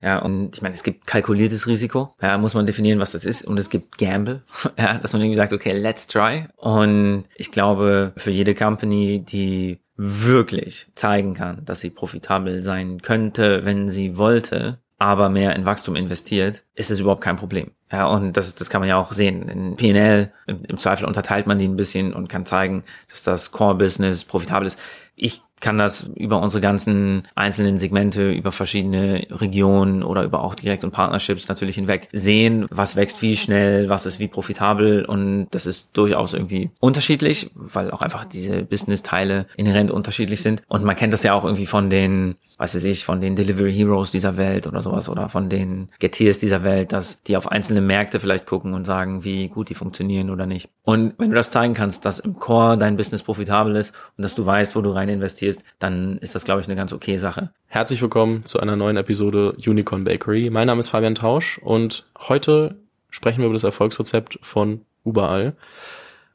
Ja, und ich meine, es gibt kalkuliertes Risiko. Ja, muss man definieren, was das ist. Und es gibt Gamble. Ja, dass man irgendwie sagt, okay, let's try. Und ich glaube, für jede Company, die wirklich zeigen kann, dass sie profitabel sein könnte, wenn sie wollte, aber mehr in Wachstum investiert, ist es überhaupt kein Problem. Ja, und das, das kann man ja auch sehen. In PNL, im, Zweifel unterteilt man die ein bisschen und kann zeigen, dass das Core-Business profitabel ist. Ich kann das über unsere ganzen einzelnen Segmente, über verschiedene Regionen oder über auch Direct- und Partnerships natürlich hinweg sehen, was wächst wie schnell, was ist wie profitabel und das ist durchaus irgendwie unterschiedlich, weil auch einfach diese Business-Teile inhärent unterschiedlich sind und man kennt das ja auch irgendwie von den, weiß ich von den Delivery Heroes dieser Welt oder sowas oder von den Geteers dieser Welt, dass die auf einzelne Märkte vielleicht gucken und sagen, wie gut die funktionieren oder nicht. Und wenn du das zeigen kannst, dass im Core dein Business profitabel ist und dass du weißt, wo du rein investierst, investierst, dann ist das, glaube ich, eine ganz okay Sache. Herzlich willkommen zu einer neuen Episode Unicorn Bakery. Mein Name ist Fabian Tausch und heute sprechen wir über das Erfolgsrezept von Überall.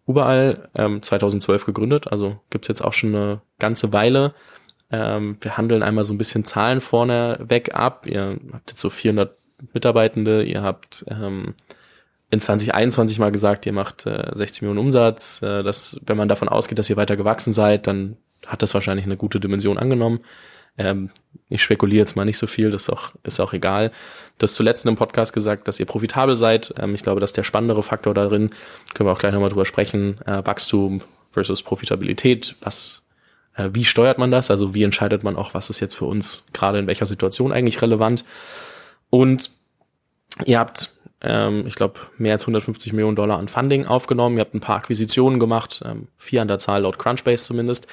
Überall ähm, 2012 gegründet, also gibt's jetzt auch schon eine ganze Weile. Ähm, wir handeln einmal so ein bisschen Zahlen vorne weg ab. Ihr habt jetzt so 400 Mitarbeitende, ihr habt ähm, in 2021 mal gesagt, ihr macht äh, 60 Millionen Umsatz. Äh, das, wenn man davon ausgeht, dass ihr weiter gewachsen seid, dann hat das wahrscheinlich eine gute Dimension angenommen. Ähm, ich spekuliere jetzt mal nicht so viel, das ist auch, ist auch egal. Du hast zuletzt einem Podcast gesagt, dass ihr profitabel seid. Ähm, ich glaube, das ist der spannendere Faktor darin. Können wir auch gleich nochmal drüber sprechen. Äh, Wachstum versus Profitabilität. Was, äh, wie steuert man das? Also wie entscheidet man auch, was ist jetzt für uns gerade in welcher Situation eigentlich relevant? Und ihr habt ähm, ich glaube, mehr als 150 Millionen Dollar an Funding aufgenommen. Ihr habt ein paar Akquisitionen gemacht, ähm, vier an der Zahl laut Crunchbase zumindest.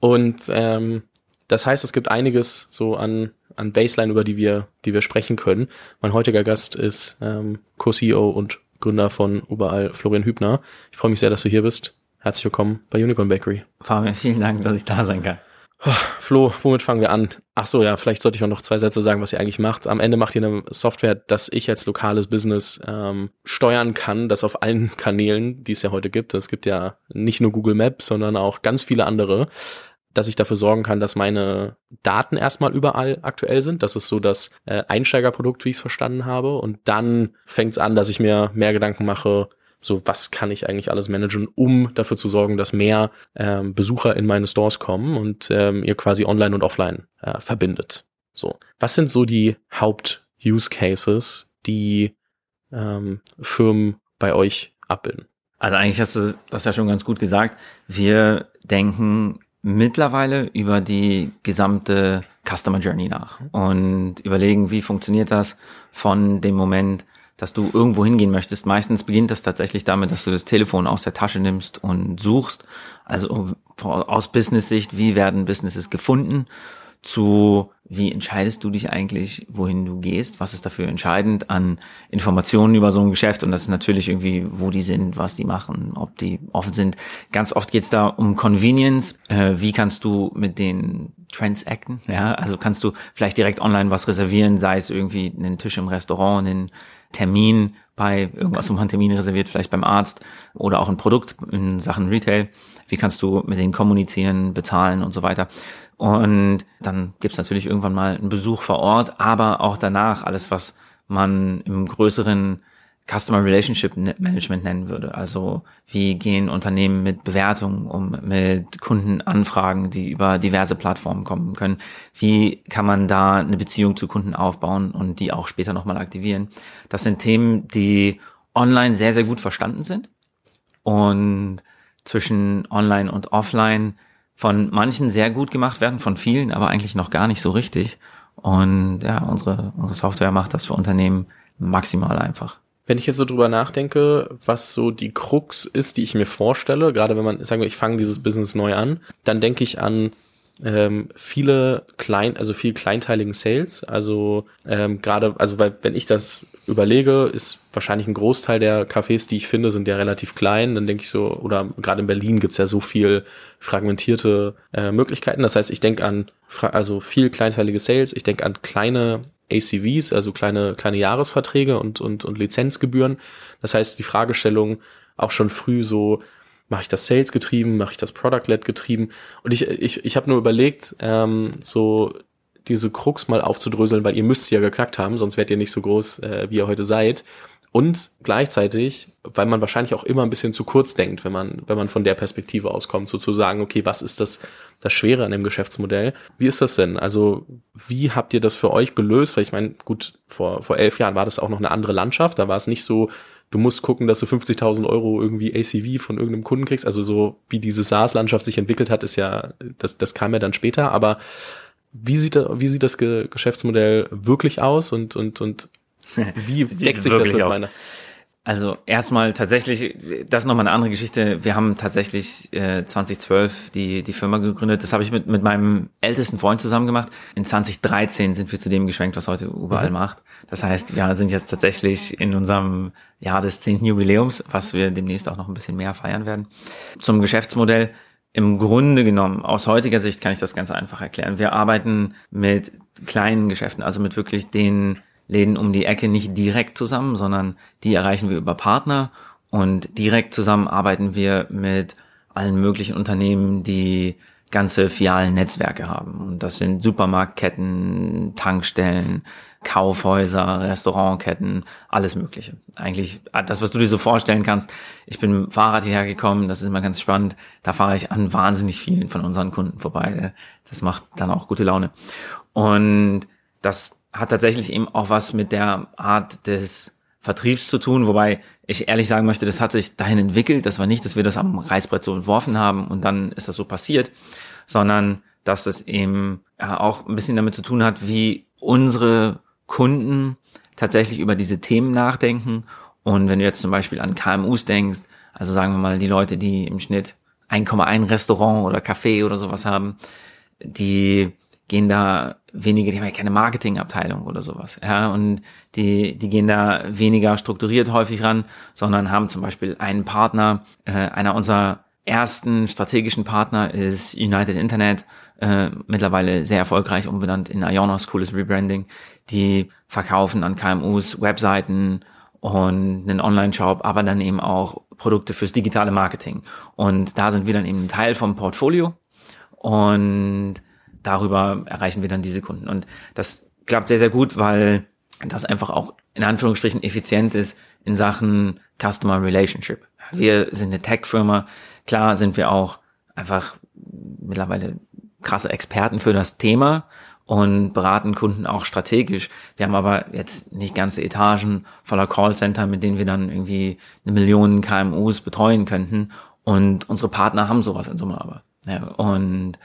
Und ähm, das heißt, es gibt einiges so an, an Baseline, über die wir, die wir sprechen können. Mein heutiger Gast ist ähm, Co-CEO und Gründer von Überall, Florian Hübner. Ich freue mich sehr, dass du hier bist. Herzlich willkommen bei Unicorn Bakery. Fabian, vielen Dank, dass ich da sein kann. Flo, womit fangen wir an? Ach so, ja, vielleicht sollte ich auch noch zwei Sätze sagen, was ihr eigentlich macht. Am Ende macht ihr eine Software, dass ich als lokales Business ähm, steuern kann, das auf allen Kanälen, die es ja heute gibt. Es gibt ja nicht nur Google Maps, sondern auch ganz viele andere, dass ich dafür sorgen kann, dass meine Daten erstmal überall aktuell sind. Das ist so das äh, Einsteigerprodukt, wie ich es verstanden habe. Und dann fängt es an, dass ich mir mehr Gedanken mache, so was kann ich eigentlich alles managen, um dafür zu sorgen, dass mehr ähm, Besucher in meine Stores kommen und ähm, ihr quasi online und offline äh, verbindet. So, was sind so die Haupt-Use-Cases, die ähm, Firmen bei euch abbilden? Also eigentlich hast du das ja schon ganz gut gesagt. Wir denken mittlerweile über die gesamte Customer Journey nach und überlegen, wie funktioniert das von dem Moment, dass du irgendwo hingehen möchtest. Meistens beginnt das tatsächlich damit, dass du das Telefon aus der Tasche nimmst und suchst. Also aus Business-Sicht, wie werden Businesses gefunden? Zu wie entscheidest du dich eigentlich, wohin du gehst? Was ist dafür entscheidend an Informationen über so ein Geschäft? Und das ist natürlich irgendwie, wo die sind, was die machen, ob die offen sind. Ganz oft geht's da um Convenience. Äh, wie kannst du mit den transacten? Ja, also kannst du vielleicht direkt online was reservieren, sei es irgendwie einen Tisch im Restaurant, einen Termin bei irgendwas, wo man Termin reserviert, vielleicht beim Arzt oder auch ein Produkt in Sachen Retail. Wie kannst du mit denen kommunizieren, bezahlen und so weiter. Und dann gibt's natürlich irgendwann mal einen Besuch vor Ort, aber auch danach alles, was man im größeren Customer Relationship Management nennen würde. Also wie gehen Unternehmen mit Bewertungen um, mit Kundenanfragen, die über diverse Plattformen kommen können. Wie kann man da eine Beziehung zu Kunden aufbauen und die auch später nochmal aktivieren. Das sind Themen, die online sehr, sehr gut verstanden sind und zwischen online und offline von manchen sehr gut gemacht werden, von vielen aber eigentlich noch gar nicht so richtig. Und ja, unsere, unsere Software macht das für Unternehmen maximal einfach. Wenn ich jetzt so drüber nachdenke, was so die Krux ist, die ich mir vorstelle, gerade wenn man, sagen wir, ich fange dieses Business neu an, dann denke ich an ähm, viele klein, also viel kleinteiligen Sales. Also ähm, gerade, also weil wenn ich das überlege, ist wahrscheinlich ein Großteil der Cafés, die ich finde, sind ja relativ klein. Dann denke ich so, oder gerade in Berlin gibt's ja so viel fragmentierte äh, Möglichkeiten. Das heißt, ich denke an also viel kleinteilige Sales, ich denke an kleine ACVs, also kleine, kleine Jahresverträge und, und, und Lizenzgebühren. Das heißt, die Fragestellung auch schon früh so, mache ich das Sales getrieben, mache ich das Product-led getrieben? Und ich, ich, ich habe nur überlegt, ähm, so diese Krux mal aufzudröseln, weil ihr müsst sie ja geknackt haben, sonst wärt ihr nicht so groß, äh, wie ihr heute seid. Und gleichzeitig, weil man wahrscheinlich auch immer ein bisschen zu kurz denkt, wenn man, wenn man von der Perspektive auskommt, sozusagen, okay, was ist das, das Schwere an dem Geschäftsmodell? Wie ist das denn? Also, wie habt ihr das für euch gelöst? Weil ich meine, gut, vor, vor elf Jahren war das auch noch eine andere Landschaft. Da war es nicht so, du musst gucken, dass du 50.000 Euro irgendwie ACV von irgendeinem Kunden kriegst. Also so wie diese SaaS-Landschaft sich entwickelt hat, ist ja, das, das kam ja dann später. Aber wie sieht, wie sieht das Geschäftsmodell wirklich aus und, und, und wie deckt sich das mit aus? Also erstmal tatsächlich, das ist nochmal eine andere Geschichte. Wir haben tatsächlich äh, 2012 die, die Firma gegründet. Das habe ich mit, mit meinem ältesten Freund zusammen gemacht. In 2013 sind wir zu dem geschwenkt, was heute überall mhm. macht. Das heißt, wir sind jetzt tatsächlich in unserem Jahr des 10. Jubiläums, was wir demnächst auch noch ein bisschen mehr feiern werden. Zum Geschäftsmodell. Im Grunde genommen, aus heutiger Sicht kann ich das ganz einfach erklären. Wir arbeiten mit kleinen Geschäften, also mit wirklich den Läden um die Ecke nicht direkt zusammen, sondern die erreichen wir über Partner und direkt zusammen arbeiten wir mit allen möglichen Unternehmen, die ganze fialen Netzwerke haben. Und das sind Supermarktketten, Tankstellen, Kaufhäuser, Restaurantketten, alles Mögliche. Eigentlich das, was du dir so vorstellen kannst. Ich bin mit dem Fahrrad hierher gekommen, das ist immer ganz spannend. Da fahre ich an wahnsinnig vielen von unseren Kunden vorbei. Das macht dann auch gute Laune. Und das hat tatsächlich eben auch was mit der Art des Vertriebs zu tun, wobei ich ehrlich sagen möchte, das hat sich dahin entwickelt. Das war nicht, dass wir das am Reißbrett so entworfen haben und dann ist das so passiert, sondern dass es eben auch ein bisschen damit zu tun hat, wie unsere Kunden tatsächlich über diese Themen nachdenken. Und wenn du jetzt zum Beispiel an KMUs denkst, also sagen wir mal die Leute, die im Schnitt 1,1 Restaurant oder Café oder sowas haben, die gehen da weniger, die haben ja keine Marketingabteilung oder sowas, ja, und die, die gehen da weniger strukturiert häufig ran, sondern haben zum Beispiel einen Partner, äh, einer unserer ersten strategischen Partner ist United Internet, äh, mittlerweile sehr erfolgreich umbenannt in Ionos, cooles Rebranding, die verkaufen an KMUs Webseiten und einen Online-Shop, aber dann eben auch Produkte fürs digitale Marketing. Und da sind wir dann eben Teil vom Portfolio und darüber erreichen wir dann diese Kunden. Und das klappt sehr, sehr gut, weil das einfach auch in Anführungsstrichen effizient ist in Sachen Customer Relationship. Wir sind eine Tech-Firma. Klar sind wir auch einfach mittlerweile krasse Experten für das Thema und beraten Kunden auch strategisch. Wir haben aber jetzt nicht ganze Etagen voller Callcenter, mit denen wir dann irgendwie eine Million KMUs betreuen könnten. Und unsere Partner haben sowas in Summe aber. Ja, und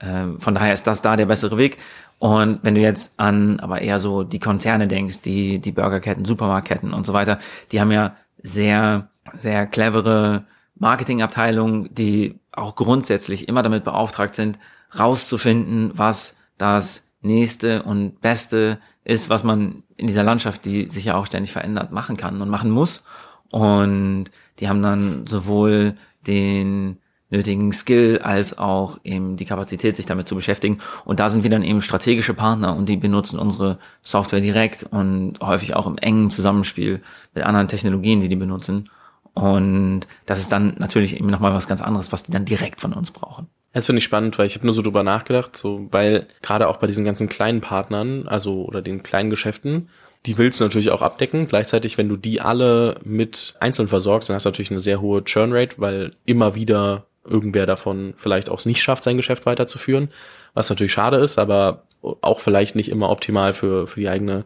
von daher ist das da der bessere Weg. Und wenn du jetzt an aber eher so die Konzerne denkst, die, die Burgerketten, Supermarktketten und so weiter, die haben ja sehr, sehr clevere Marketingabteilungen, die auch grundsätzlich immer damit beauftragt sind, rauszufinden, was das nächste und beste ist, was man in dieser Landschaft, die sich ja auch ständig verändert, machen kann und machen muss. Und die haben dann sowohl den nötigen Skill als auch eben die Kapazität, sich damit zu beschäftigen. Und da sind wir dann eben strategische Partner und die benutzen unsere Software direkt und häufig auch im engen Zusammenspiel mit anderen Technologien, die die benutzen. Und das ist dann natürlich eben nochmal was ganz anderes, was die dann direkt von uns brauchen. Das finde ich spannend, weil ich habe nur so drüber nachgedacht, so weil gerade auch bei diesen ganzen kleinen Partnern, also oder den kleinen Geschäften, die willst du natürlich auch abdecken. Gleichzeitig, wenn du die alle mit einzeln versorgst, dann hast du natürlich eine sehr hohe Churn Rate, weil immer wieder irgendwer davon vielleicht auch es nicht schafft, sein Geschäft weiterzuführen, was natürlich schade ist, aber auch vielleicht nicht immer optimal für, für die eigene,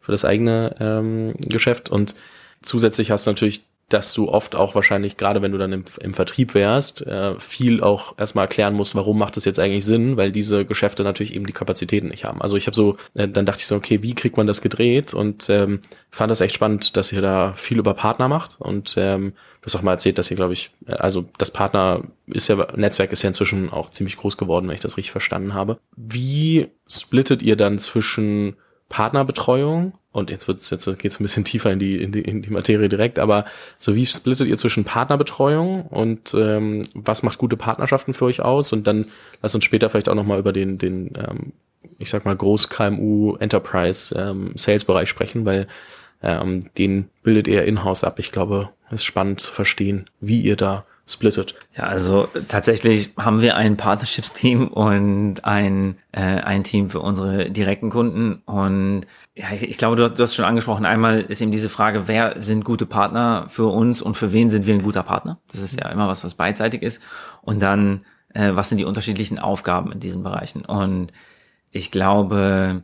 für das eigene ähm, Geschäft. Und zusätzlich hast du natürlich dass du oft auch wahrscheinlich, gerade wenn du dann im, im Vertrieb wärst, äh, viel auch erstmal erklären musst, warum macht das jetzt eigentlich Sinn, weil diese Geschäfte natürlich eben die Kapazitäten nicht haben. Also ich habe so, äh, dann dachte ich so, okay, wie kriegt man das gedreht? Und ähm, fand das echt spannend, dass ihr da viel über Partner macht. Und ähm, du hast auch mal erzählt, dass ihr, glaube ich, äh, also das Partner ist ja, Netzwerk ist ja inzwischen auch ziemlich groß geworden, wenn ich das richtig verstanden habe. Wie splittet ihr dann zwischen Partnerbetreuung. Und jetzt wird's jetzt geht's ein bisschen tiefer in die, in die in die Materie direkt, aber so wie splittet ihr zwischen Partnerbetreuung und ähm, was macht gute Partnerschaften für euch aus? Und dann lass uns später vielleicht auch noch mal über den den ähm, ich sag mal Groß KMU Enterprise ähm, Sales Bereich sprechen, weil ähm, den bildet ihr in-house ab. Ich glaube, es ist spannend zu verstehen, wie ihr da splittet? Ja, also tatsächlich haben wir ein Partnerships-Team und ein, äh, ein Team für unsere direkten Kunden. Und ja, ich, ich glaube, du hast, du hast schon angesprochen, einmal ist eben diese Frage, wer sind gute Partner für uns und für wen sind wir ein guter Partner? Das ist ja immer was, was beidseitig ist. Und dann, äh, was sind die unterschiedlichen Aufgaben in diesen Bereichen? Und ich glaube,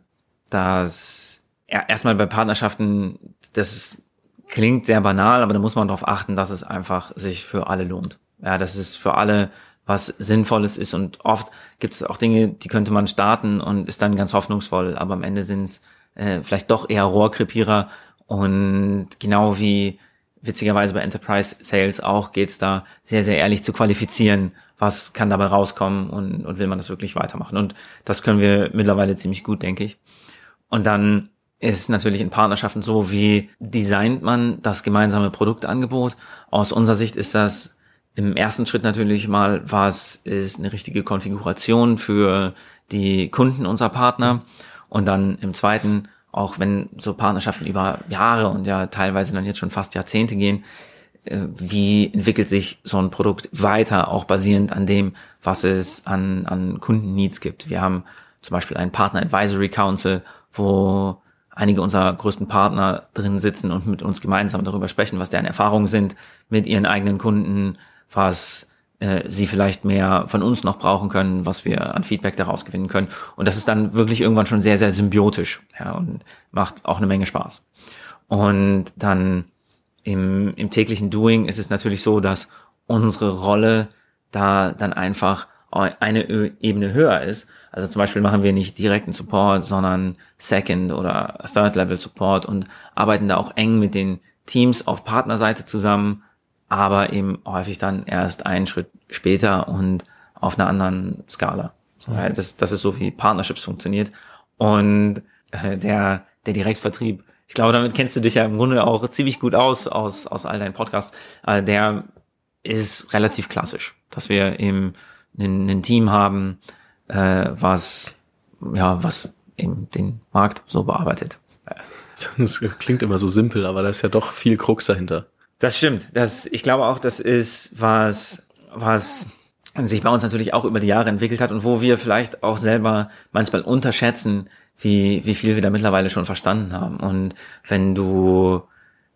dass ja, erstmal bei Partnerschaften, das klingt sehr banal, aber da muss man darauf achten, dass es einfach sich für alle lohnt. Ja, dass es für alle was Sinnvolles ist und oft gibt es auch Dinge, die könnte man starten und ist dann ganz hoffnungsvoll, aber am Ende sind es äh, vielleicht doch eher Rohrkrepierer und genau wie witzigerweise bei Enterprise Sales auch geht's da sehr, sehr ehrlich zu qualifizieren, was kann dabei rauskommen und, und will man das wirklich weitermachen. Und das können wir mittlerweile ziemlich gut, denke ich. Und dann ist natürlich in Partnerschaften so, wie designt man das gemeinsame Produktangebot. Aus unserer Sicht ist das im ersten Schritt natürlich mal, was ist eine richtige Konfiguration für die Kunden unserer Partner. Und dann im zweiten, auch wenn so Partnerschaften über Jahre und ja teilweise dann jetzt schon fast Jahrzehnte gehen, äh, wie entwickelt sich so ein Produkt weiter, auch basierend an dem, was es an, an Kundenneeds gibt. Wir haben zum Beispiel einen Partner Advisory Council, wo einige unserer größten Partner drin sitzen und mit uns gemeinsam darüber sprechen, was deren Erfahrungen sind mit ihren eigenen Kunden, was äh, sie vielleicht mehr von uns noch brauchen können, was wir an Feedback daraus gewinnen können. Und das ist dann wirklich irgendwann schon sehr, sehr symbiotisch ja, und macht auch eine Menge Spaß. Und dann im, im täglichen Doing ist es natürlich so, dass unsere Rolle da dann einfach eine Ebene höher ist. Also zum Beispiel machen wir nicht direkten Support, sondern Second oder Third Level Support und arbeiten da auch eng mit den Teams auf Partnerseite zusammen, aber eben häufig dann erst einen Schritt später und auf einer anderen Skala. Mhm. Das, das ist so, wie Partnerships funktioniert. Und äh, der, der Direktvertrieb, ich glaube, damit kennst du dich ja im Grunde auch ziemlich gut aus, aus, aus all deinen Podcasts. Äh, der ist relativ klassisch, dass wir eben ein Team haben, äh, was ja was eben den Markt so bearbeitet. Das klingt immer so simpel, aber da ist ja doch viel Krux dahinter. Das stimmt. Das, ich glaube auch, das ist was, was sich bei uns natürlich auch über die Jahre entwickelt hat und wo wir vielleicht auch selber manchmal unterschätzen, wie, wie viel wir da mittlerweile schon verstanden haben. Und wenn du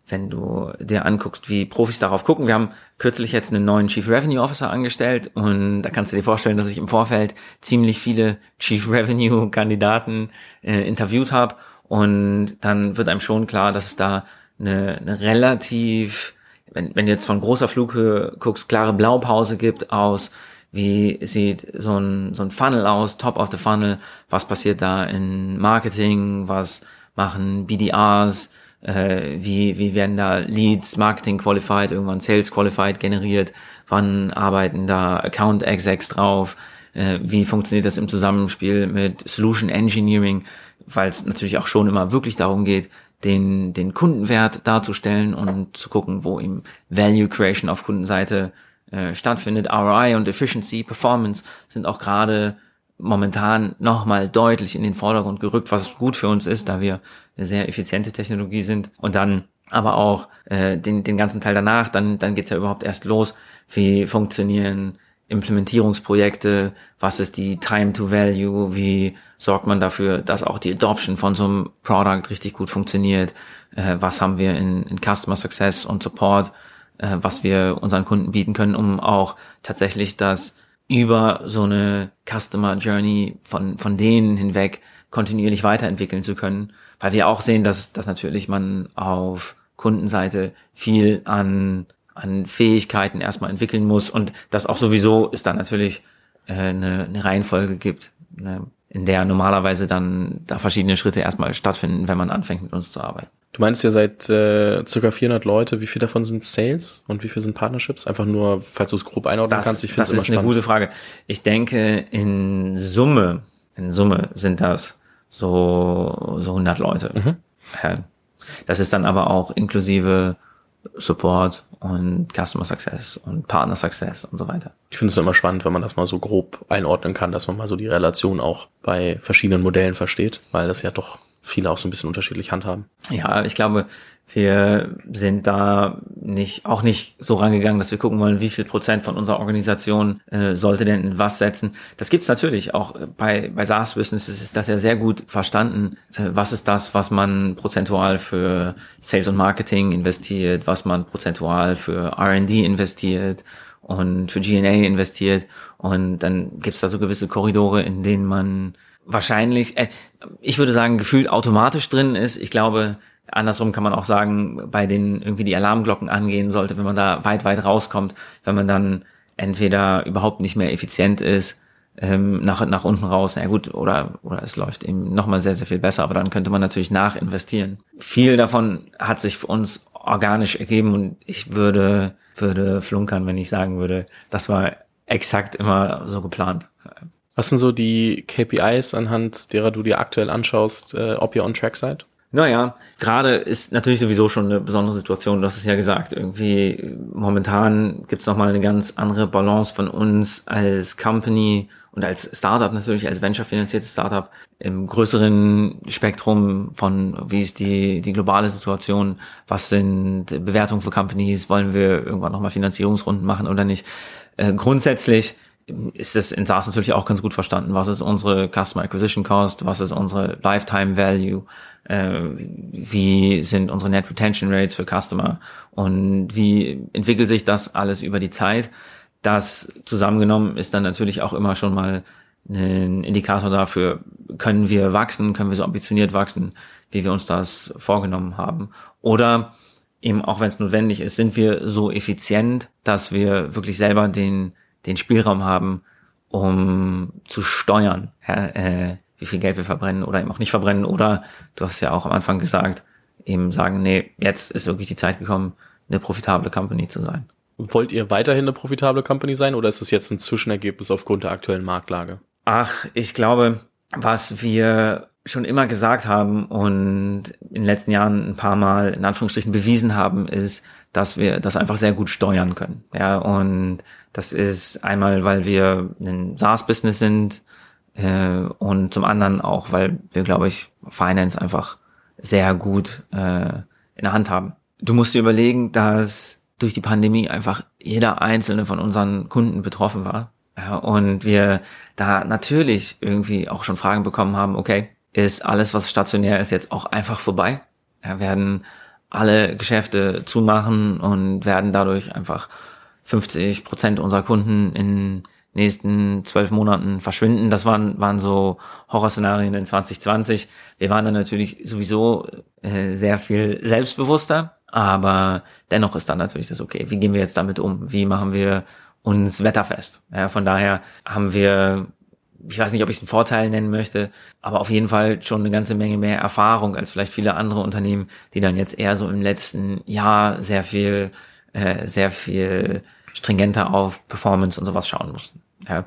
wenn du dir anguckst, wie Profis darauf gucken. Wir haben kürzlich jetzt einen neuen Chief Revenue Officer angestellt und da kannst du dir vorstellen, dass ich im Vorfeld ziemlich viele Chief Revenue Kandidaten äh, interviewt habe und dann wird einem schon klar, dass es da eine, eine relativ, wenn, wenn du jetzt von großer Flughöhe guckst, klare Blaupause gibt aus, wie sieht so ein, so ein Funnel aus, Top of the Funnel, was passiert da in Marketing, was machen BDRs, äh, wie, wie werden da Leads, Marketing Qualified, irgendwann Sales Qualified generiert, wann arbeiten da Account Execs drauf, äh, wie funktioniert das im Zusammenspiel mit Solution Engineering, weil es natürlich auch schon immer wirklich darum geht, den, den Kundenwert darzustellen und zu gucken, wo im Value Creation auf Kundenseite äh, stattfindet. ROI und Efficiency, Performance sind auch gerade momentan nochmal deutlich in den Vordergrund gerückt, was gut für uns ist, da wir sehr effiziente Technologie sind. Und dann aber auch äh, den, den ganzen Teil danach, dann, dann geht's ja überhaupt erst los. Wie funktionieren Implementierungsprojekte? Was ist die Time to Value? Wie sorgt man dafür, dass auch die Adoption von so einem Product richtig gut funktioniert? Äh, was haben wir in, in Customer Success und Support, äh, was wir unseren Kunden bieten können, um auch tatsächlich das über so eine Customer Journey von, von denen hinweg kontinuierlich weiterentwickeln zu können, weil wir auch sehen, dass, dass natürlich man auf Kundenseite viel an, an Fähigkeiten erstmal entwickeln muss und das auch sowieso ist dann natürlich äh, eine, eine Reihenfolge gibt, ne, in der normalerweise dann da verschiedene Schritte erstmal stattfinden, wenn man anfängt mit uns zu arbeiten. Du meinst ja seit äh, circa 400 Leute, wie viel davon sind Sales und wie viel sind Partnerships? Einfach nur, falls du es grob einordnen das, kannst. Ich finde das ist eine gute Frage. Ich denke, in Summe, in Summe sind das so, so 100 Leute. Mhm. Das ist dann aber auch inklusive Support und Customer Success und Partner Success und so weiter. Ich finde es immer spannend, wenn man das mal so grob einordnen kann, dass man mal so die Relation auch bei verschiedenen Modellen versteht, weil das ja doch viele auch so ein bisschen unterschiedlich handhaben. Ja, ich glaube, wir sind da nicht auch nicht so rangegangen, dass wir gucken wollen, wie viel Prozent von unserer Organisation äh, sollte denn in was setzen. Das gibt's natürlich auch bei bei SaaS Businesses ist das ja sehr gut verstanden. Äh, was ist das, was man prozentual für Sales und Marketing investiert, was man prozentual für R&D investiert und für G&A investiert und dann gibt's da so gewisse Korridore, in denen man wahrscheinlich, äh, ich würde sagen, gefühlt automatisch drin ist. Ich glaube, Andersrum kann man auch sagen, bei denen irgendwie die Alarmglocken angehen sollte, wenn man da weit, weit rauskommt, wenn man dann entweder überhaupt nicht mehr effizient ist, ähm, nach, nach unten raus, na gut, oder, oder es läuft eben nochmal sehr, sehr viel besser, aber dann könnte man natürlich nachinvestieren. Viel davon hat sich für uns organisch ergeben und ich würde, würde flunkern, wenn ich sagen würde, das war exakt immer so geplant. Was sind so die KPIs, anhand derer du dir aktuell anschaust, äh, ob ihr on track seid? Naja, gerade ist natürlich sowieso schon eine besondere Situation, du hast es ja gesagt. Irgendwie momentan gibt's noch mal eine ganz andere Balance von uns als Company und als Startup natürlich, als Venture-finanziertes Startup im größeren Spektrum von, wie ist die, die globale Situation, was sind Bewertungen für Companies, wollen wir irgendwann nochmal Finanzierungsrunden machen oder nicht. Äh, grundsätzlich ist das in SaaS natürlich auch ganz gut verstanden. Was ist unsere Customer Acquisition Cost? Was ist unsere Lifetime Value? Äh, wie sind unsere Net Retention Rates für Customer? Und wie entwickelt sich das alles über die Zeit? Das zusammengenommen ist dann natürlich auch immer schon mal ein Indikator dafür, können wir wachsen, können wir so ambitioniert wachsen, wie wir uns das vorgenommen haben. Oder eben auch wenn es notwendig ist, sind wir so effizient, dass wir wirklich selber den den Spielraum haben, um zu steuern, äh, wie viel Geld wir verbrennen oder eben auch nicht verbrennen. Oder du hast ja auch am Anfang gesagt, eben sagen, nee, jetzt ist wirklich die Zeit gekommen, eine profitable Company zu sein. Wollt ihr weiterhin eine profitable Company sein oder ist das jetzt ein Zwischenergebnis aufgrund der aktuellen Marktlage? Ach, ich glaube, was wir schon immer gesagt haben und in den letzten Jahren ein paar Mal in Anführungsstrichen bewiesen haben, ist, dass wir das einfach sehr gut steuern können. Ja, und das ist einmal, weil wir ein SaaS-Business sind äh, und zum anderen auch, weil wir, glaube ich, Finance einfach sehr gut äh, in der Hand haben. Du musst dir überlegen, dass durch die Pandemie einfach jeder einzelne von unseren Kunden betroffen war. Ja, und wir da natürlich irgendwie auch schon Fragen bekommen haben, okay, ist alles, was stationär ist, jetzt auch einfach vorbei? Ja, werden alle Geschäfte zumachen und werden dadurch einfach 50 Prozent unserer Kunden in nächsten zwölf Monaten verschwinden. Das waren, waren so Horrorszenarien in 2020. Wir waren dann natürlich sowieso äh, sehr viel selbstbewusster, aber dennoch ist dann natürlich das okay. Wie gehen wir jetzt damit um? Wie machen wir uns wetterfest? Ja, von daher haben wir ich weiß nicht, ob ich es einen Vorteil nennen möchte, aber auf jeden Fall schon eine ganze Menge mehr Erfahrung als vielleicht viele andere Unternehmen, die dann jetzt eher so im letzten Jahr sehr viel, äh, sehr viel stringenter auf Performance und sowas schauen mussten. Ja.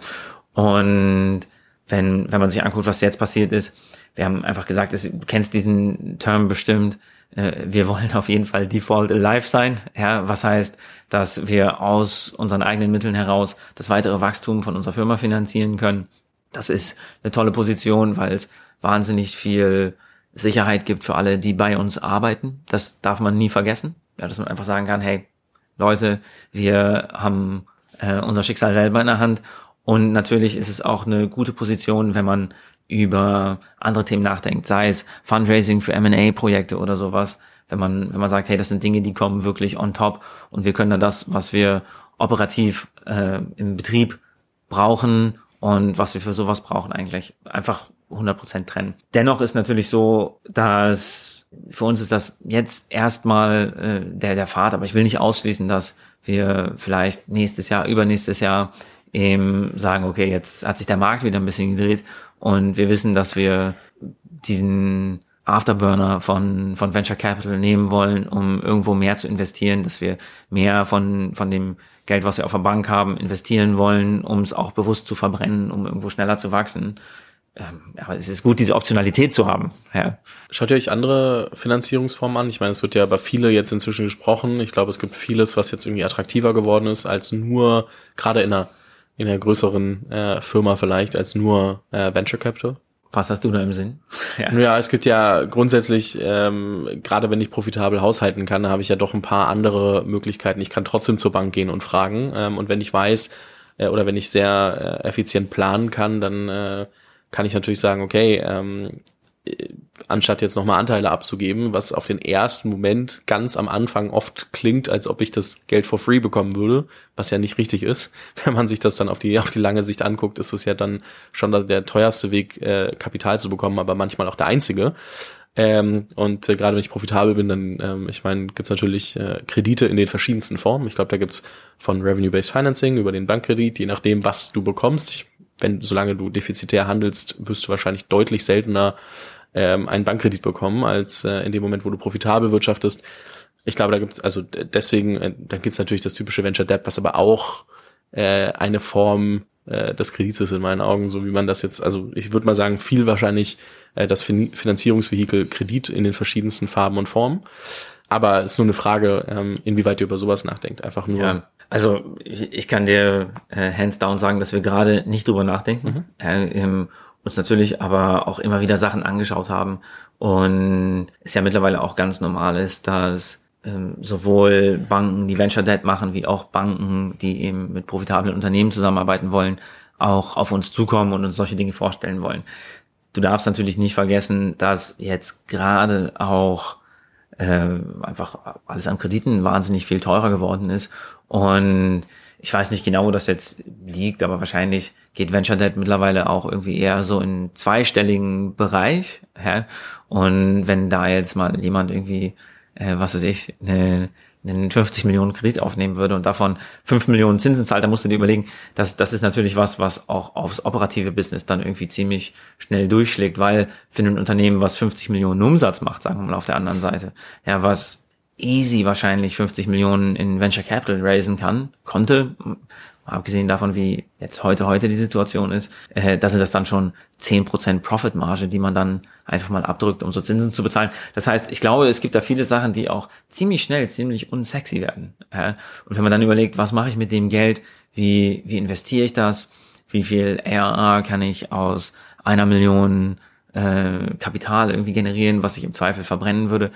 Und wenn, wenn man sich anguckt, was jetzt passiert ist, wir haben einfach gesagt, du kennst diesen Term bestimmt, äh, wir wollen auf jeden Fall Default Alive sein. Ja, was heißt, dass wir aus unseren eigenen Mitteln heraus das weitere Wachstum von unserer Firma finanzieren können das ist eine tolle Position, weil es wahnsinnig viel Sicherheit gibt für alle, die bei uns arbeiten. Das darf man nie vergessen. Ja, dass man einfach sagen kann, hey, Leute, wir haben äh, unser Schicksal selber in der Hand. Und natürlich ist es auch eine gute Position, wenn man über andere Themen nachdenkt, sei es Fundraising für M&A-Projekte oder sowas. Wenn man, wenn man sagt, hey, das sind Dinge, die kommen wirklich on top und wir können dann das, was wir operativ äh, im Betrieb brauchen und was wir für sowas brauchen eigentlich einfach 100% trennen. Dennoch ist natürlich so, dass für uns ist das jetzt erstmal äh, der der Pfad, aber ich will nicht ausschließen, dass wir vielleicht nächstes Jahr, übernächstes Jahr eben sagen, okay, jetzt hat sich der Markt wieder ein bisschen gedreht und wir wissen, dass wir diesen Afterburner von, von Venture Capital nehmen wollen, um irgendwo mehr zu investieren, dass wir mehr von, von dem Geld, was wir auf der Bank haben, investieren wollen, um es auch bewusst zu verbrennen, um irgendwo schneller zu wachsen. Ähm, aber es ist gut, diese Optionalität zu haben. Ja. Schaut ihr euch andere Finanzierungsformen an? Ich meine, es wird ja über viele jetzt inzwischen gesprochen. Ich glaube, es gibt vieles, was jetzt irgendwie attraktiver geworden ist, als nur, gerade in einer, in einer größeren äh, Firma vielleicht, als nur äh, Venture Capital. Was hast du da im Sinn? ja. ja, es gibt ja grundsätzlich, ähm, gerade wenn ich profitabel haushalten kann, habe ich ja doch ein paar andere Möglichkeiten. Ich kann trotzdem zur Bank gehen und fragen. Ähm, und wenn ich weiß äh, oder wenn ich sehr äh, effizient planen kann, dann äh, kann ich natürlich sagen, okay, ähm, anstatt jetzt nochmal Anteile abzugeben, was auf den ersten Moment ganz am Anfang oft klingt, als ob ich das Geld for free bekommen würde, was ja nicht richtig ist. Wenn man sich das dann auf die, auf die lange Sicht anguckt, ist es ja dann schon der teuerste Weg, äh, Kapital zu bekommen, aber manchmal auch der einzige. Ähm, und äh, gerade wenn ich profitabel bin, dann, ähm, ich meine, gibt's natürlich äh, Kredite in den verschiedensten Formen. Ich glaube, da gibt's von Revenue-Based Financing über den Bankkredit, je nachdem, was du bekommst. Ich wenn, solange du defizitär handelst, wirst du wahrscheinlich deutlich seltener ähm, einen Bankkredit bekommen, als äh, in dem Moment, wo du profitabel wirtschaftest. Ich glaube, da gibt es, also deswegen, äh, da gibt es natürlich das typische Venture Debt, was aber auch äh, eine Form äh, des Kredits ist in meinen Augen, so wie man das jetzt, also ich würde mal sagen, viel wahrscheinlich äh, das fin Finanzierungsvehikel Kredit in den verschiedensten Farben und Formen. Aber es ist nur eine Frage, ähm, inwieweit ihr über sowas nachdenkt. Einfach nur. Ja, also ich, ich kann dir äh, hands down sagen, dass wir gerade nicht drüber nachdenken. Mhm. Äh, ähm, uns natürlich aber auch immer wieder Sachen angeschaut haben und es ja mittlerweile auch ganz normal ist, dass ähm, sowohl Banken, die Venture Debt machen, wie auch Banken, die eben mit profitablen Unternehmen zusammenarbeiten wollen, auch auf uns zukommen und uns solche Dinge vorstellen wollen. Du darfst natürlich nicht vergessen, dass jetzt gerade auch äh, einfach alles an Krediten wahnsinnig viel teurer geworden ist. Und ich weiß nicht genau, wo das jetzt liegt, aber wahrscheinlich geht Venture Debt mittlerweile auch irgendwie eher so in zweistelligen Bereich. Ja? Und wenn da jetzt mal jemand irgendwie, äh, was weiß ich, eine einen 50 Millionen Kredit aufnehmen würde und davon 5 Millionen Zinsen zahlt, dann musst du dir überlegen, dass das ist natürlich was, was auch aufs operative Business dann irgendwie ziemlich schnell durchschlägt, weil für ein Unternehmen, was 50 Millionen Umsatz macht, sagen wir mal auf der anderen Seite, ja, was easy wahrscheinlich 50 Millionen in Venture Capital raisen kann, konnte, abgesehen davon, wie jetzt heute heute die Situation ist, äh, das ist das dann schon 10% Profitmarge, die man dann einfach mal abdrückt, um so Zinsen zu bezahlen. Das heißt, ich glaube, es gibt da viele Sachen, die auch ziemlich schnell, ziemlich unsexy werden. Äh, und wenn man dann überlegt, was mache ich mit dem Geld, wie, wie investiere ich das, wie viel ARR kann ich aus einer Million äh, Kapital irgendwie generieren, was ich im Zweifel verbrennen würde.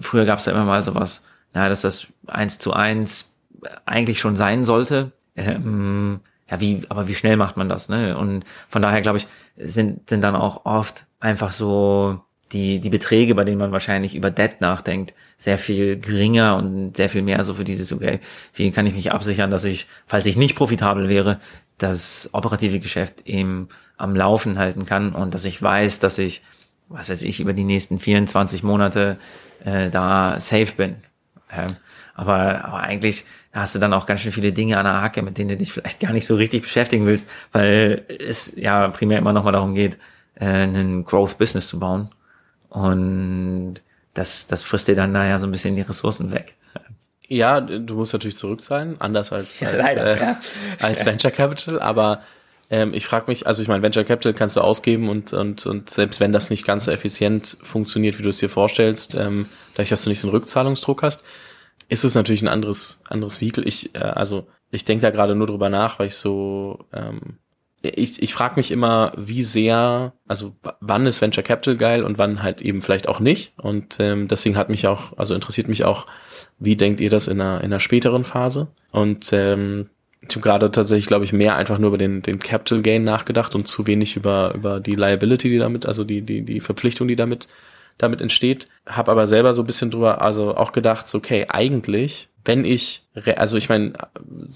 Früher gab es da immer mal sowas, naja, dass das eins zu eins eigentlich schon sein sollte, ähm, ja, wie, aber wie schnell macht man das, ne? Und von daher, glaube ich, sind, sind dann auch oft einfach so die, die Beträge, bei denen man wahrscheinlich über Debt nachdenkt, sehr viel geringer und sehr viel mehr so für dieses, okay, wie kann ich mich absichern, dass ich, falls ich nicht profitabel wäre, das operative Geschäft eben am Laufen halten kann und dass ich weiß, dass ich, was weiß ich, über die nächsten 24 Monate äh, da safe bin. Ähm, aber, aber eigentlich hast du dann auch ganz schön viele Dinge an der Hacke, mit denen du dich vielleicht gar nicht so richtig beschäftigen willst, weil es ja primär immer nochmal darum geht, äh, einen Growth-Business zu bauen. Und das, das frisst dir dann naja so ein bisschen die Ressourcen weg. Ja, du musst natürlich zurückzahlen, anders als, ja, als, leider, äh, ja. als Venture Capital, aber ähm, ich frage mich, also ich meine, Venture Capital kannst du ausgeben und, und, und selbst wenn das nicht ganz so effizient funktioniert, wie du es dir vorstellst, ähm, dadurch, dass du nicht so einen Rückzahlungsdruck hast, ist es natürlich ein anderes, anderes Vehikel. Ich, äh, also ich denke da gerade nur drüber nach, weil ich so, ähm, ich, ich frage mich immer, wie sehr, also wann ist Venture Capital geil und wann halt eben vielleicht auch nicht. Und ähm, deswegen hat mich auch, also interessiert mich auch, wie denkt ihr das in einer, in einer späteren Phase? Und ähm, ich habe gerade tatsächlich, glaube ich, mehr einfach nur über den, den Capital Gain nachgedacht und zu wenig über, über die Liability, die damit, also die, die, die Verpflichtung, die damit damit entsteht. Habe aber selber so ein bisschen drüber, also auch gedacht, so, okay, eigentlich, wenn ich, also ich meine,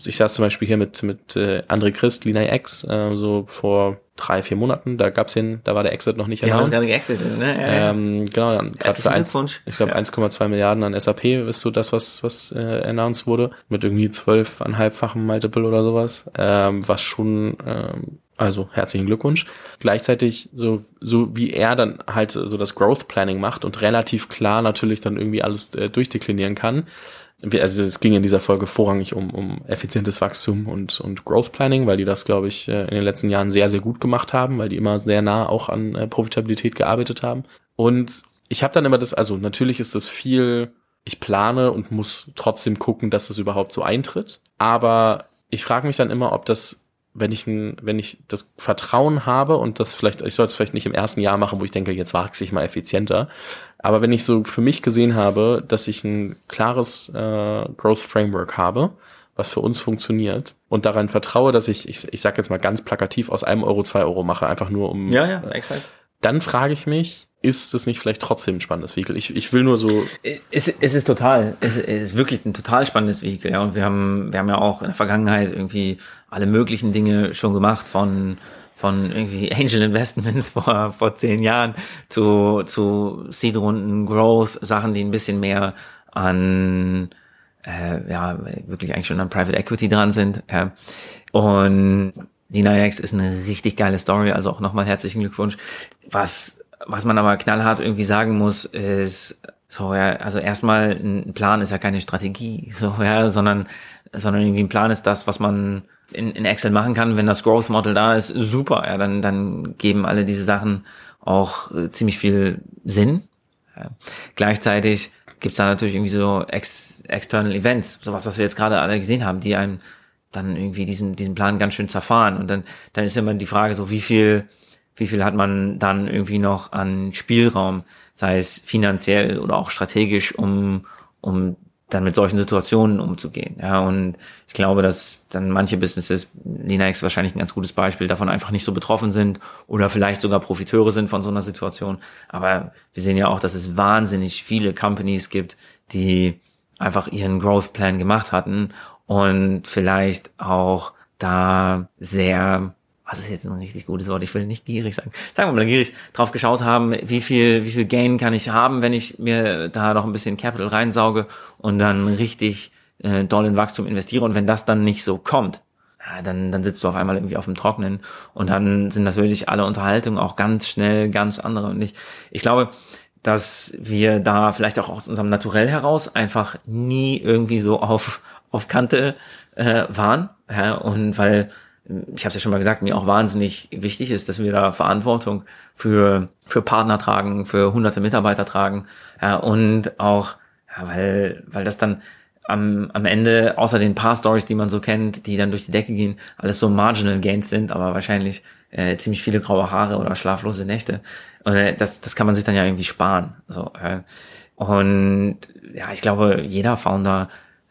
ich saß zum Beispiel hier mit mit äh, André Christ, Lina X, äh, so vor drei, vier Monaten, da gab's den, da war der Exit noch nicht announced. Haben geexitet, ne? Ja, ähm, genau, dann gerade für eins, ich glaube ja. 1,2 Milliarden an SAP ist so das, was was äh, announced wurde, mit irgendwie zwölfeinhalbfachen Multiple oder sowas, ähm, was schon ähm, also herzlichen Glückwunsch. Gleichzeitig so so wie er dann halt so das Growth Planning macht und relativ klar natürlich dann irgendwie alles äh, durchdeklinieren kann. Also es ging in dieser Folge vorrangig um, um effizientes Wachstum und, und Growth Planning, weil die das, glaube ich, äh, in den letzten Jahren sehr, sehr gut gemacht haben, weil die immer sehr nah auch an äh, Profitabilität gearbeitet haben. Und ich habe dann immer das, also natürlich ist das viel, ich plane und muss trotzdem gucken, dass das überhaupt so eintritt. Aber ich frage mich dann immer, ob das wenn ich, ein, wenn ich das Vertrauen habe und das vielleicht, ich sollte es vielleicht nicht im ersten Jahr machen, wo ich denke, jetzt wachse ich mal effizienter. Aber wenn ich so für mich gesehen habe, dass ich ein klares äh, Growth Framework habe, was für uns funktioniert und daran vertraue, dass ich, ich, ich sage jetzt mal ganz plakativ, aus einem Euro zwei Euro mache, einfach nur um. Ja, ja, exakt. Dann frage ich mich, ist es nicht vielleicht trotzdem ein spannendes Vehikel? Ich, ich will nur so. Es, es ist total, es, ist wirklich ein total spannendes Vehikel, ja. Und wir haben, wir haben ja auch in der Vergangenheit irgendwie alle möglichen Dinge schon gemacht, von von irgendwie Angel Investments vor, vor zehn Jahren zu, zu Seed-Runden, Growth, Sachen, die ein bisschen mehr an, äh, ja, wirklich eigentlich schon an Private Equity dran sind. Ja. Und die Nayax ist eine richtig geile Story, also auch nochmal herzlichen Glückwunsch. Was was man aber knallhart irgendwie sagen muss, ist, so, ja, also erstmal ein Plan ist ja keine Strategie, so, ja, sondern, sondern irgendwie ein Plan ist das, was man in, in Excel machen kann. Wenn das Growth Model da ist, super, ja, dann, dann geben alle diese Sachen auch äh, ziemlich viel Sinn. Ja. Gleichzeitig gibt's da natürlich irgendwie so ex, external Events, sowas, was wir jetzt gerade alle gesehen haben, die einem dann irgendwie diesen, diesen Plan ganz schön zerfahren. Und dann, dann ist immer die Frage so, wie viel, wie viel hat man dann irgendwie noch an Spielraum, sei es finanziell oder auch strategisch, um, um dann mit solchen Situationen umzugehen. Ja, und ich glaube, dass dann manche Businesses, Linux wahrscheinlich ein ganz gutes Beispiel, davon einfach nicht so betroffen sind oder vielleicht sogar Profiteure sind von so einer Situation. Aber wir sehen ja auch, dass es wahnsinnig viele Companies gibt, die einfach ihren Growth Plan gemacht hatten und vielleicht auch da sehr was ist jetzt ein richtig gutes Wort? Ich will nicht gierig sagen. Sagen wir mal gierig drauf geschaut haben, wie viel, wie viel Gain kann ich haben, wenn ich mir da noch ein bisschen Capital reinsauge und dann richtig äh, doll in Wachstum investiere. Und wenn das dann nicht so kommt, dann, dann sitzt du auf einmal irgendwie auf dem Trocknen. Und dann sind natürlich alle Unterhaltungen auch ganz schnell ganz andere. Und ich, ich glaube, dass wir da vielleicht auch aus unserem Naturell heraus einfach nie irgendwie so auf, auf Kante äh, waren. Ja, und weil ich habe es ja schon mal gesagt, mir auch wahnsinnig wichtig ist, dass wir da Verantwortung für, für Partner tragen, für hunderte Mitarbeiter tragen ja, und auch, ja, weil, weil das dann am, am Ende, außer den paar Stories, die man so kennt, die dann durch die Decke gehen, alles so Marginal Gains sind, aber wahrscheinlich äh, ziemlich viele graue Haare oder schlaflose Nächte. Und äh, das, das kann man sich dann ja irgendwie sparen. So, äh. Und ja, ich glaube, jeder Founder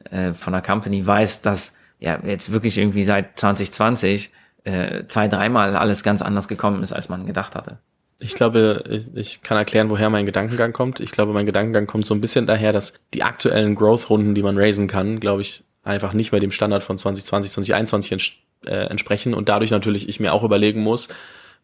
äh, von einer Company weiß, dass ja jetzt wirklich irgendwie seit 2020 äh, zwei, dreimal alles ganz anders gekommen ist, als man gedacht hatte. Ich glaube, ich kann erklären, woher mein Gedankengang kommt. Ich glaube, mein Gedankengang kommt so ein bisschen daher, dass die aktuellen Growth-Runden, die man raisen kann, glaube ich, einfach nicht mehr dem Standard von 2020, 2021 ents äh, entsprechen und dadurch natürlich ich mir auch überlegen muss,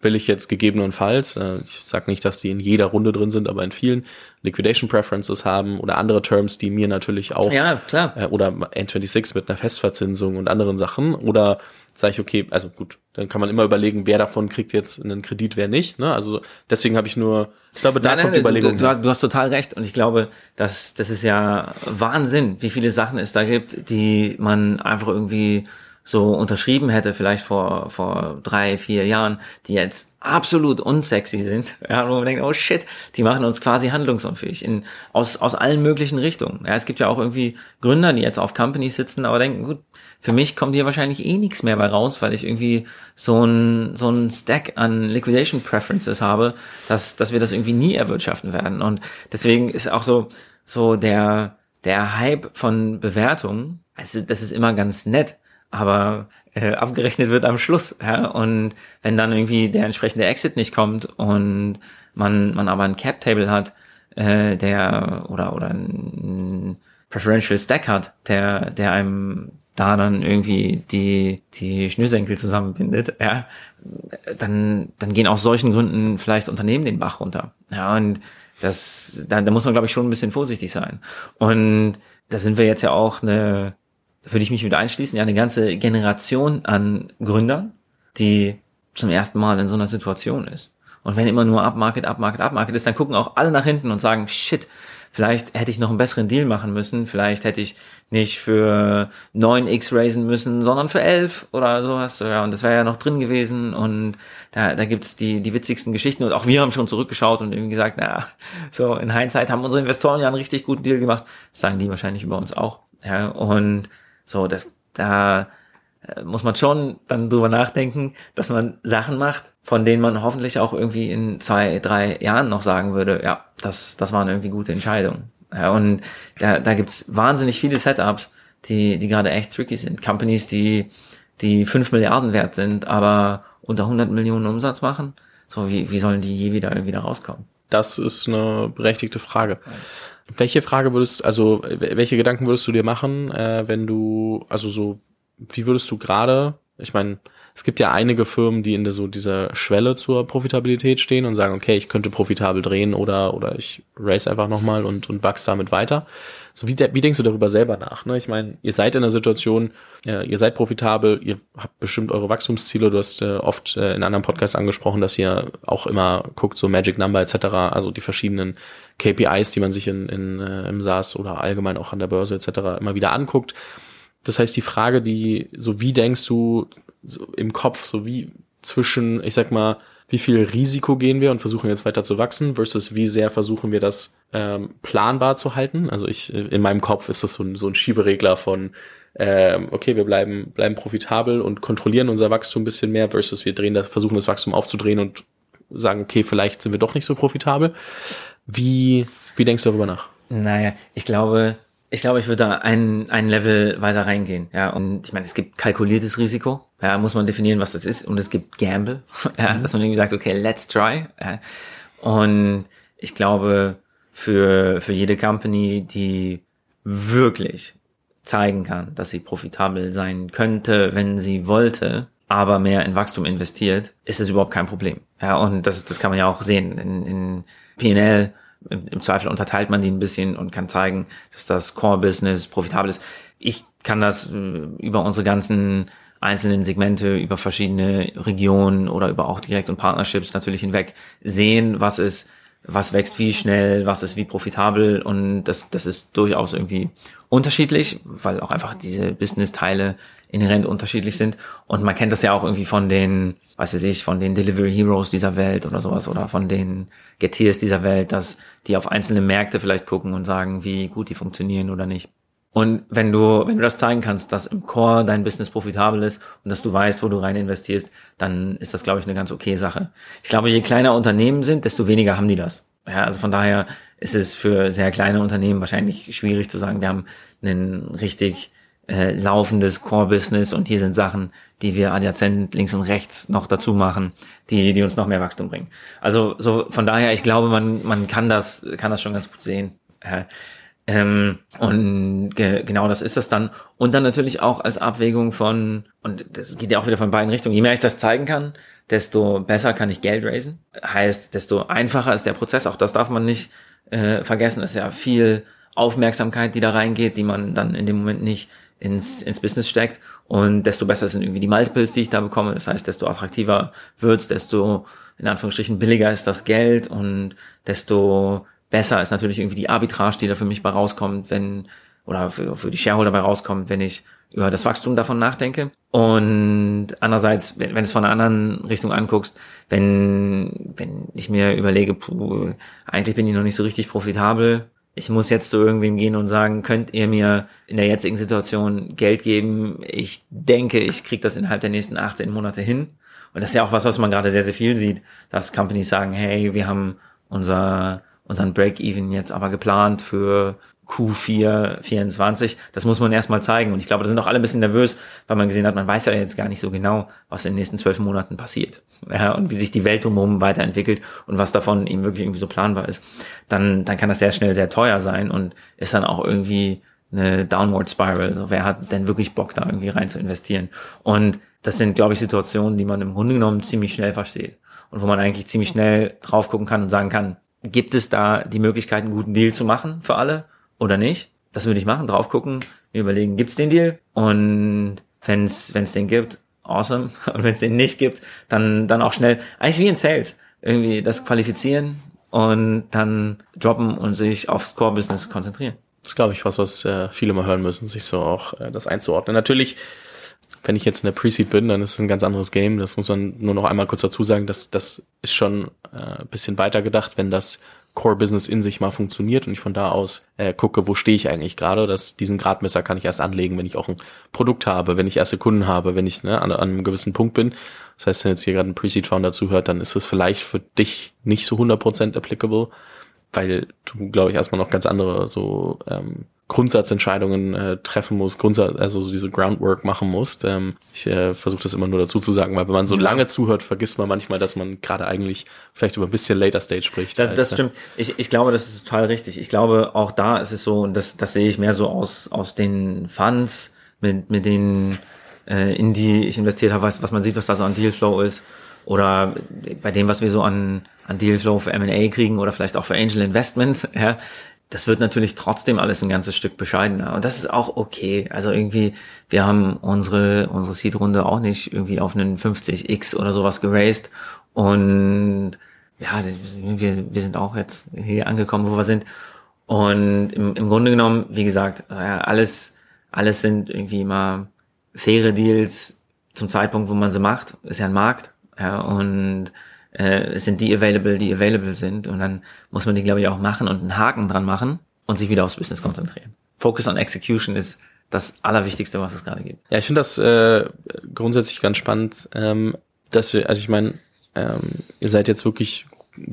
will ich jetzt gegebenenfalls, äh, ich sage nicht, dass die in jeder Runde drin sind, aber in vielen Liquidation Preferences haben oder andere Terms, die mir natürlich auch ja, klar. Äh, oder N26 mit einer Festverzinsung und anderen Sachen oder sage ich, okay, also gut, dann kann man immer überlegen, wer davon kriegt jetzt einen Kredit, wer nicht. Ne? Also deswegen habe ich nur, ich glaube, da nein, kommt nein, die Überlegung. Du, du, du, hast total recht und ich glaube, dass das ist ja Wahnsinn, wie viele Sachen es da gibt, die man einfach irgendwie so unterschrieben hätte, vielleicht vor, vor drei, vier Jahren, die jetzt absolut unsexy sind, ja, wo man denkt, oh shit, die machen uns quasi handlungsunfähig in, aus, aus allen möglichen Richtungen. Ja, es gibt ja auch irgendwie Gründer, die jetzt auf Companies sitzen, aber denken, gut, für mich kommt hier wahrscheinlich eh nichts mehr bei raus, weil ich irgendwie so ein, so ein Stack an Liquidation Preferences habe, dass, dass wir das irgendwie nie erwirtschaften werden. Und deswegen ist auch so, so der, der Hype von Bewertungen, also das ist immer ganz nett, aber äh, abgerechnet wird am Schluss. Ja? Und wenn dann irgendwie der entsprechende Exit nicht kommt und man, man aber ein Cap-Table hat, äh, der oder oder ein Preferential Stack hat, der, der einem da dann irgendwie die, die Schnürsenkel zusammenbindet, ja, dann, dann gehen aus solchen Gründen vielleicht Unternehmen den Bach runter. Ja, und das, da, da muss man, glaube ich, schon ein bisschen vorsichtig sein. Und da sind wir jetzt ja auch eine, würde ich mich mit einschließen, ja eine ganze Generation an Gründern, die zum ersten Mal in so einer Situation ist. Und wenn immer nur Upmarket, Upmarket, Upmarket ist, dann gucken auch alle nach hinten und sagen, shit, vielleicht hätte ich noch einen besseren Deal machen müssen, vielleicht hätte ich nicht für 9x raisen müssen, sondern für 11 oder sowas. Ja, und das wäre ja noch drin gewesen und da, da gibt's die, die witzigsten Geschichten und auch wir haben schon zurückgeschaut und irgendwie gesagt, na, so in Hindsight haben unsere Investoren ja einen richtig guten Deal gemacht. Das sagen die wahrscheinlich über uns auch. Ja, und so, das, da, äh, muss man schon dann drüber nachdenken, dass man Sachen macht, von denen man hoffentlich auch irgendwie in zwei, drei Jahren noch sagen würde, ja, das, das waren irgendwie gute Entscheidungen. Ja, und da, da gibt's wahnsinnig viele Setups, die, die gerade echt tricky sind. Companies, die, die fünf Milliarden wert sind, aber unter 100 Millionen Umsatz machen. So, wie, wie sollen die je wieder irgendwie da rauskommen? Das ist eine berechtigte Frage. Welche Frage würdest, also welche Gedanken würdest du dir machen, äh, wenn du, also so, wie würdest du gerade, ich meine, es gibt ja einige Firmen, die in der, so dieser Schwelle zur Profitabilität stehen und sagen, okay, ich könnte profitabel drehen oder, oder ich race einfach nochmal und, und wachse damit weiter. So, wie, wie denkst du darüber selber nach? Ne? Ich meine, ihr seid in der Situation, äh, ihr seid profitabel, ihr habt bestimmt eure Wachstumsziele, du hast äh, oft äh, in anderen Podcasts angesprochen, dass ihr auch immer guckt, so Magic Number etc., also die verschiedenen KPIs, die man sich in, in, äh, im SaaS oder allgemein auch an der Börse etc. immer wieder anguckt. Das heißt, die Frage, die, so wie denkst du, so im Kopf, so wie zwischen, ich sag mal, wie viel Risiko gehen wir und versuchen jetzt weiter zu wachsen versus wie sehr versuchen wir das ähm, planbar zu halten. Also ich äh, in meinem Kopf ist das so ein, so ein Schieberegler von ähm, okay, wir bleiben bleiben profitabel und kontrollieren unser Wachstum ein bisschen mehr versus wir drehen das versuchen das Wachstum aufzudrehen und sagen okay, vielleicht sind wir doch nicht so profitabel. Wie wie denkst du darüber nach? Naja, ich glaube, ich glaube, ich würde da ein, ein Level weiter reingehen. Ja, und ich meine, es gibt kalkuliertes Risiko. Ja, muss man definieren, was das ist. Und es gibt Gamble. Ja, mhm. dass man irgendwie sagt, okay, let's try. Ja. Und ich glaube, für, für jede Company, die wirklich zeigen kann, dass sie profitabel sein könnte, wenn sie wollte, aber mehr in Wachstum investiert, ist es überhaupt kein Problem. Ja, und das, das kann man ja auch sehen in, in PNL im, im Zweifel unterteilt man die ein bisschen und kann zeigen, dass das Core-Business profitabel ist. Ich kann das äh, über unsere ganzen einzelnen Segmente, über verschiedene Regionen oder über auch Direkt- und Partnerships natürlich hinweg sehen, was ist, was wächst wie schnell, was ist wie profitabel und das, das ist durchaus irgendwie unterschiedlich, weil auch einfach diese Business-Teile inhärent unterschiedlich sind. Und man kennt das ja auch irgendwie von den, was weiß ich, von den Delivery Heroes dieser Welt oder sowas oder von den Geteers dieser Welt, dass die auf einzelne Märkte vielleicht gucken und sagen, wie gut die funktionieren oder nicht. Und wenn du, wenn du das zeigen kannst, dass im Core dein Business profitabel ist und dass du weißt, wo du rein investierst, dann ist das, glaube ich, eine ganz okay Sache. Ich glaube, je kleiner Unternehmen sind, desto weniger haben die das. Ja, also von daher ist es für sehr kleine Unternehmen wahrscheinlich schwierig zu sagen, wir haben ein richtig äh, laufendes Core-Business und hier sind Sachen, die wir adjazent links und rechts noch dazu machen, die, die uns noch mehr Wachstum bringen. Also so von daher, ich glaube, man, man kann das, kann das schon ganz gut sehen. Äh, ähm, und ge genau das ist das dann. Und dann natürlich auch als Abwägung von, und das geht ja auch wieder von beiden Richtungen, je mehr ich das zeigen kann, desto besser kann ich Geld raisen. Heißt, desto einfacher ist der Prozess. Auch das darf man nicht äh, vergessen. Es ist ja viel Aufmerksamkeit, die da reingeht, die man dann in dem Moment nicht ins, ins Business steckt. Und desto besser sind irgendwie die Multiples, die ich da bekomme. Das heißt, desto attraktiver wird's, desto in Anführungsstrichen billiger ist das Geld und desto besser ist natürlich irgendwie die Arbitrage, die da für mich bei rauskommt, wenn, oder für, für die Shareholder bei rauskommt, wenn ich über das Wachstum davon nachdenke. Und andererseits, wenn, wenn es von einer anderen Richtung anguckst, wenn, wenn ich mir überlege, puh, eigentlich bin ich noch nicht so richtig profitabel, ich muss jetzt zu irgendwem gehen und sagen, könnt ihr mir in der jetzigen Situation Geld geben? Ich denke, ich kriege das innerhalb der nächsten 18 Monate hin. Und das ist ja auch was, was man gerade sehr, sehr viel sieht, dass Companies sagen, hey, wir haben unser, unseren Break-Even jetzt aber geplant für Q4 24. Das muss man erstmal zeigen. Und ich glaube, da sind auch alle ein bisschen nervös, weil man gesehen hat, man weiß ja jetzt gar nicht so genau, was in den nächsten zwölf Monaten passiert. Ja, und wie sich die Welt drumherum weiterentwickelt und was davon eben wirklich irgendwie so planbar ist. Dann, dann kann das sehr schnell sehr teuer sein und ist dann auch irgendwie eine Downward Spiral. So, wer hat denn wirklich Bock, da irgendwie rein zu investieren? Und das sind, glaube ich, Situationen, die man im Grunde genommen ziemlich schnell versteht. Und wo man eigentlich ziemlich schnell drauf gucken kann und sagen kann, gibt es da die Möglichkeit, einen guten Deal zu machen für alle? Oder nicht. Das würde ich machen, drauf gucken, mir überlegen, gibt's den Deal? Und wenn es den gibt, awesome. Und wenn es den nicht gibt, dann, dann auch schnell, eigentlich wie in Sales, irgendwie das qualifizieren und dann droppen und sich aufs Core-Business konzentrieren. Das glaube ich was, was äh, viele mal hören müssen, sich so auch äh, das einzuordnen. Natürlich wenn ich jetzt in der Pre-Seed bin, dann ist es ein ganz anderes Game. Das muss man nur noch einmal kurz dazu sagen, dass das ist schon äh, bisschen weiter gedacht, wenn das Core-Business in sich mal funktioniert und ich von da aus äh, gucke, wo stehe ich eigentlich gerade. Dass diesen Gradmesser kann ich erst anlegen, wenn ich auch ein Produkt habe, wenn ich erste Kunden habe, wenn ich ne, an, an einem gewissen Punkt bin. Das heißt, wenn jetzt hier gerade ein Pre-Seed-Founder zuhört, dann ist es vielleicht für dich nicht so 100% applicable, weil du, glaube ich, erstmal noch ganz andere so ähm, Grundsatzentscheidungen äh, treffen muss, Grundsatz, also so diese Groundwork machen muss. Ähm, ich äh, versuche das immer nur dazu zu sagen, weil wenn man so lange zuhört, vergisst man manchmal, dass man gerade eigentlich vielleicht über ein bisschen Later Stage spricht. Das, das stimmt. Ich, ich glaube, das ist total richtig. Ich glaube, auch da ist es so, und das, das sehe ich mehr so aus, aus den Funds, mit, mit denen äh, in die ich investiert habe, was, was man sieht, was da so an Dealflow ist. Oder bei dem, was wir so an, an Dealflow für M&A kriegen oder vielleicht auch für Angel Investments, ja, das wird natürlich trotzdem alles ein ganzes Stück bescheidener. Und das ist auch okay. Also irgendwie, wir haben unsere, unsere Seed-Runde auch nicht irgendwie auf einen 50x oder sowas geraced. Und ja, wir, wir sind auch jetzt hier angekommen, wo wir sind. Und im, im Grunde genommen, wie gesagt, alles, alles sind irgendwie immer faire Deals zum Zeitpunkt, wo man sie macht. Ist ja ein Markt. Ja, und äh, sind die available, die available sind. Und dann muss man die, glaube ich, auch machen und einen Haken dran machen und sich wieder aufs Business konzentrieren. Focus on Execution ist das Allerwichtigste, was es gerade gibt. Ja, ich finde das äh, grundsätzlich ganz spannend, ähm, dass wir, also ich meine, ähm, ihr seid jetzt wirklich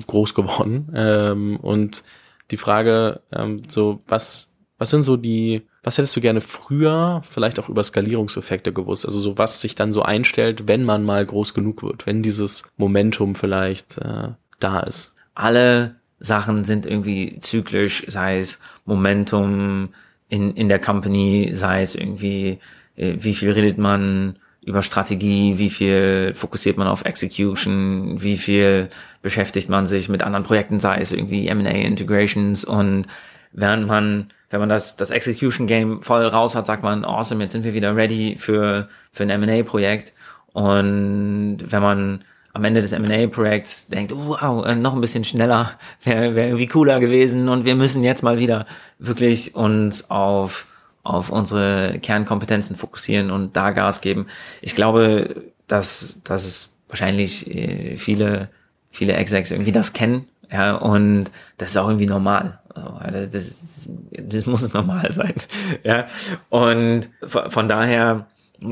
groß geworden ähm, und die Frage, ähm, so was, was sind so die was hättest du gerne früher vielleicht auch über Skalierungseffekte gewusst? Also so was sich dann so einstellt, wenn man mal groß genug wird, wenn dieses Momentum vielleicht äh, da ist. Alle Sachen sind irgendwie zyklisch, sei es Momentum in, in der Company, sei es irgendwie, äh, wie viel redet man über Strategie, wie viel fokussiert man auf Execution, wie viel beschäftigt man sich mit anderen Projekten, sei es irgendwie M&A Integrations und während man wenn man das, das Execution Game voll raus hat, sagt man, awesome, jetzt sind wir wieder ready für, für ein M&A-Projekt. Und wenn man am Ende des M&A-Projekts denkt, wow, äh, noch ein bisschen schneller, wäre wär irgendwie cooler gewesen und wir müssen jetzt mal wieder wirklich uns auf, auf unsere Kernkompetenzen fokussieren und da Gas geben. Ich glaube, dass, dass es wahrscheinlich äh, viele, viele Execs irgendwie das kennen, ja, und das ist auch irgendwie normal. Das, das, das muss normal sein. Ja. Und von daher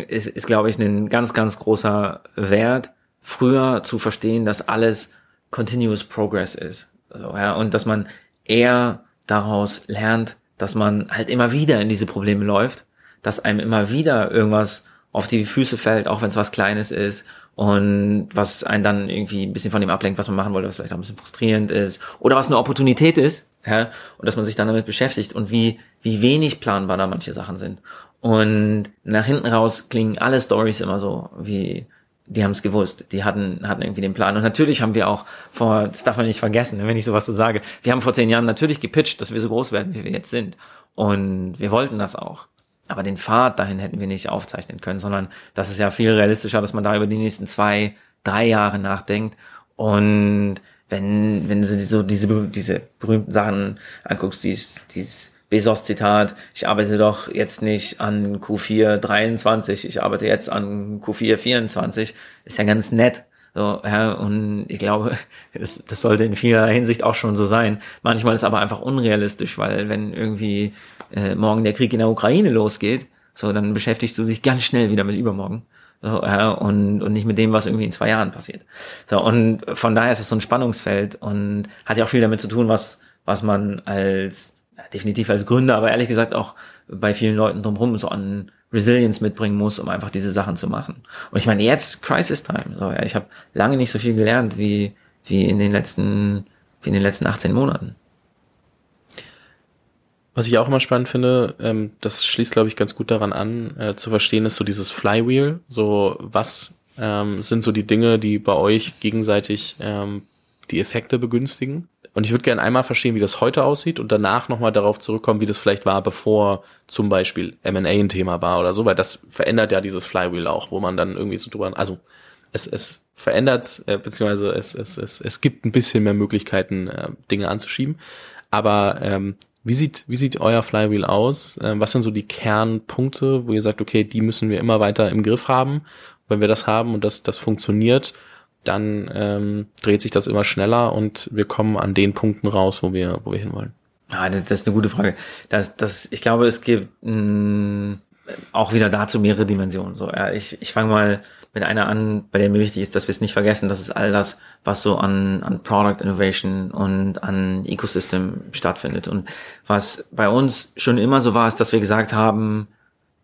ist, ist, glaube ich, ein ganz, ganz großer Wert, früher zu verstehen, dass alles Continuous Progress ist. Also, ja, und dass man eher daraus lernt, dass man halt immer wieder in diese Probleme läuft, dass einem immer wieder irgendwas auf die Füße fällt, auch wenn es was Kleines ist und was einen dann irgendwie ein bisschen von dem ablenkt, was man machen wollte, was vielleicht auch ein bisschen frustrierend ist oder was eine Opportunität ist, ja, und dass man sich dann damit beschäftigt und wie, wie wenig planbar da manche Sachen sind. Und nach hinten raus klingen alle Stories immer so, wie, die haben es gewusst, die hatten, hatten irgendwie den Plan. Und natürlich haben wir auch vor, das darf man nicht vergessen, wenn ich sowas so sage, wir haben vor zehn Jahren natürlich gepitcht, dass wir so groß werden, wie wir jetzt sind. Und wir wollten das auch. Aber den Pfad dahin hätten wir nicht aufzeichnen können, sondern das ist ja viel realistischer, dass man da über die nächsten zwei, drei Jahre nachdenkt. Und wenn, wenn du so diese, diese berühmten Sachen anguckst, dieses, dieses Bezos-Zitat, ich arbeite doch jetzt nicht an Q4 23, ich arbeite jetzt an Q4 24, ist ja ganz nett. So, ja, und ich glaube, das, das sollte in vieler Hinsicht auch schon so sein. Manchmal ist aber einfach unrealistisch, weil wenn irgendwie äh, morgen der Krieg in der Ukraine losgeht, so, dann beschäftigst du dich ganz schnell wieder mit übermorgen. So, ja, und, und nicht mit dem, was irgendwie in zwei Jahren passiert. So, und von daher ist es so ein Spannungsfeld und hat ja auch viel damit zu tun, was, was man als, ja, definitiv als Gründer, aber ehrlich gesagt auch bei vielen Leuten drumherum so an Resilience mitbringen muss, um einfach diese Sachen zu machen. Und ich meine, jetzt Crisis Time. So, ja, ich habe lange nicht so viel gelernt wie, wie in den letzten, wie in den letzten 18 Monaten. Was ich auch immer spannend finde, ähm, das schließt, glaube ich, ganz gut daran an, äh, zu verstehen, ist so dieses Flywheel. So, was ähm, sind so die Dinge, die bei euch gegenseitig ähm, die Effekte begünstigen? Und ich würde gerne einmal verstehen, wie das heute aussieht und danach nochmal darauf zurückkommen, wie das vielleicht war, bevor zum Beispiel M&A ein Thema war oder so, weil das verändert ja dieses Flywheel auch, wo man dann irgendwie so drüber, also es, es verändert, äh, beziehungsweise es, es, es, es gibt ein bisschen mehr Möglichkeiten, äh, Dinge anzuschieben. Aber ähm, Wie sieht, wie sieht euer Flywheel aus? Ähm, was sind so die Kernpunkte, wo ihr sagt, okay, die müssen wir immer weiter im Griff haben? Wenn wir das haben und das, das funktioniert, dann ähm, dreht sich das immer schneller und wir kommen an den Punkten raus, wo wir, wo wir hinwollen. Ah, das, das ist eine gute Frage. Das, das, ich glaube, es gibt mh, auch wieder dazu mehrere Dimensionen. So, ja, ich, ich fange mal mit einer an, bei der mir wichtig ist, dass wir es nicht vergessen, dass es all das, was so an, an Product Innovation und an Ecosystem stattfindet. Und was bei uns schon immer so war, ist, dass wir gesagt haben,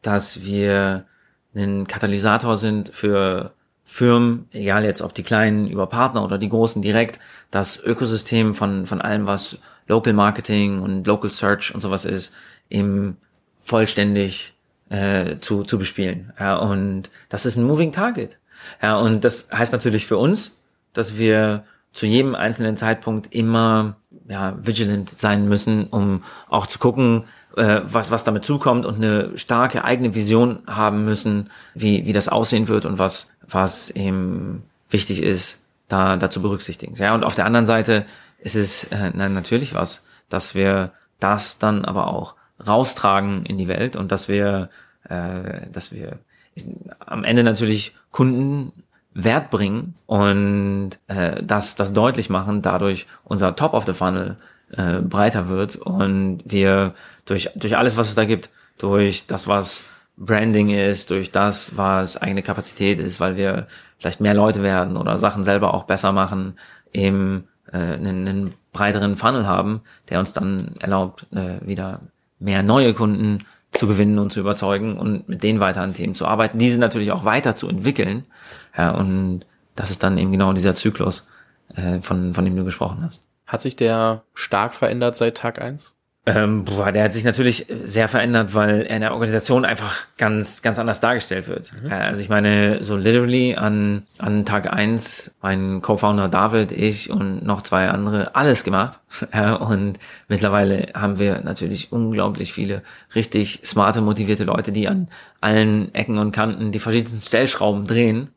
dass wir ein Katalysator sind für Firmen, egal jetzt ob die kleinen über Partner oder die großen direkt, das Ökosystem von, von allem, was Local Marketing und Local Search und sowas ist, eben vollständig äh, zu, zu bespielen. Ja, und das ist ein Moving Target. Ja, und das heißt natürlich für uns, dass wir zu jedem einzelnen Zeitpunkt immer ja, vigilant sein müssen, um auch zu gucken, äh, was, was damit zukommt und eine starke eigene Vision haben müssen, wie, wie das aussehen wird und was, was eben wichtig ist, da, da zu berücksichtigen. Ja, und auf der anderen Seite ist es äh, na, natürlich was, dass wir das dann aber auch raustragen in die Welt und dass wir, äh, dass wir am Ende natürlich Kunden Wert bringen und äh, das, das deutlich machen, dadurch unser Top of the Funnel äh, breiter wird und wir durch, durch alles, was es da gibt, durch das, was Branding ist, durch das, was eigene Kapazität ist, weil wir vielleicht mehr Leute werden oder Sachen selber auch besser machen, eben äh, einen, einen breiteren Funnel haben, der uns dann erlaubt, äh, wieder mehr neue Kunden zu gewinnen und zu überzeugen und mit denen weiter an Themen zu arbeiten, diese natürlich auch weiter zu entwickeln. Ja, und das ist dann eben genau dieser Zyklus, äh, von, von dem du gesprochen hast. Hat sich der stark verändert seit Tag eins? Ähm, boah, der hat sich natürlich sehr verändert, weil er in der Organisation einfach ganz, ganz anders dargestellt wird. Mhm. Äh, also ich meine, so literally an, an Tag eins mein Co-Founder David, ich und noch zwei andere alles gemacht. und mittlerweile haben wir natürlich unglaublich viele richtig smarte, motivierte Leute, die an allen Ecken und Kanten die verschiedensten Stellschrauben drehen.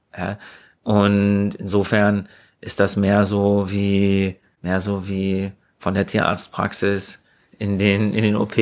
und insofern ist das mehr so wie, mehr so wie von der Tierarztpraxis in den, in den OP,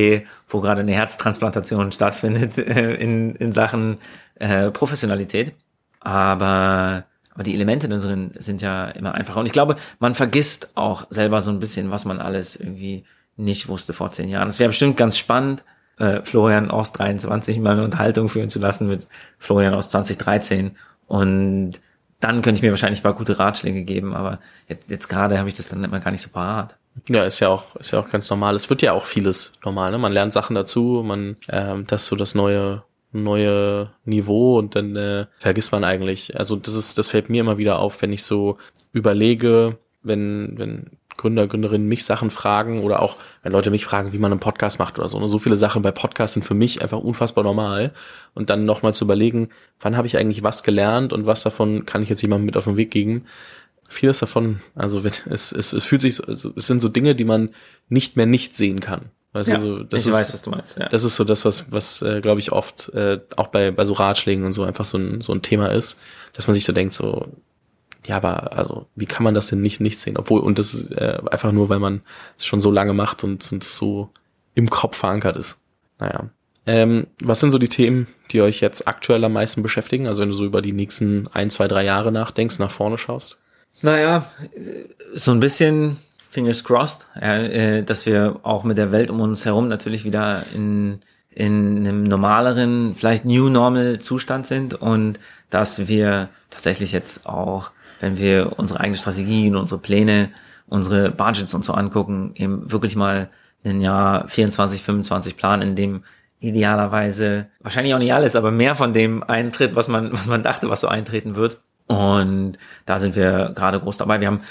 wo gerade eine Herztransplantation stattfindet, äh, in, in Sachen äh, Professionalität. Aber, aber die Elemente da drin sind ja immer einfacher. Und ich glaube, man vergisst auch selber so ein bisschen, was man alles irgendwie nicht wusste vor zehn Jahren. Es wäre bestimmt ganz spannend, äh, Florian aus 23 mal eine Unterhaltung führen zu lassen mit Florian aus 2013. Und dann könnte ich mir wahrscheinlich mal gute Ratschläge geben, aber jetzt, jetzt gerade habe ich das dann immer gar nicht so parat. Ja, ist ja auch, ist ja auch ganz normal. Es wird ja auch vieles normal, ne? Man lernt Sachen dazu, man, ähm, das ist so das neue, neue Niveau und dann äh, vergisst man eigentlich. Also das ist, das fällt mir immer wieder auf, wenn ich so überlege, wenn, wenn Gründer, Gründerinnen mich Sachen fragen oder auch wenn Leute mich fragen, wie man einen Podcast macht oder so. Und so viele Sachen bei Podcasts sind für mich einfach unfassbar normal. Und dann nochmal zu überlegen, wann habe ich eigentlich was gelernt und was davon kann ich jetzt jemandem mit auf den Weg geben vieles davon, also es, es, es fühlt sich, also es sind so Dinge, die man nicht mehr nicht sehen kann. Weißt ja, du, so, das ich ist, weiß, was du meinst. Ja. Das ist so das, was, was äh, glaube ich oft äh, auch bei, bei so Ratschlägen und so einfach so ein, so ein Thema ist, dass man sich so denkt, so, ja, aber also wie kann man das denn nicht nicht sehen? Obwohl, und das ist äh, einfach nur, weil man es schon so lange macht und, und es so im Kopf verankert ist. Naja. Ähm, was sind so die Themen, die euch jetzt aktuell am meisten beschäftigen? Also wenn du so über die nächsten ein, zwei, drei Jahre nachdenkst, nach vorne schaust? Naja, so ein bisschen fingers crossed, äh, dass wir auch mit der Welt um uns herum natürlich wieder in, in einem normaleren, vielleicht New Normal Zustand sind und dass wir tatsächlich jetzt auch, wenn wir unsere eigene Strategien, unsere Pläne, unsere Budgets und so angucken, eben wirklich mal ein Jahr 24, 25 planen, in dem idealerweise wahrscheinlich auch nicht alles, aber mehr von dem eintritt, was man, was man dachte, was so eintreten wird. Und da sind wir gerade groß dabei. Wir haben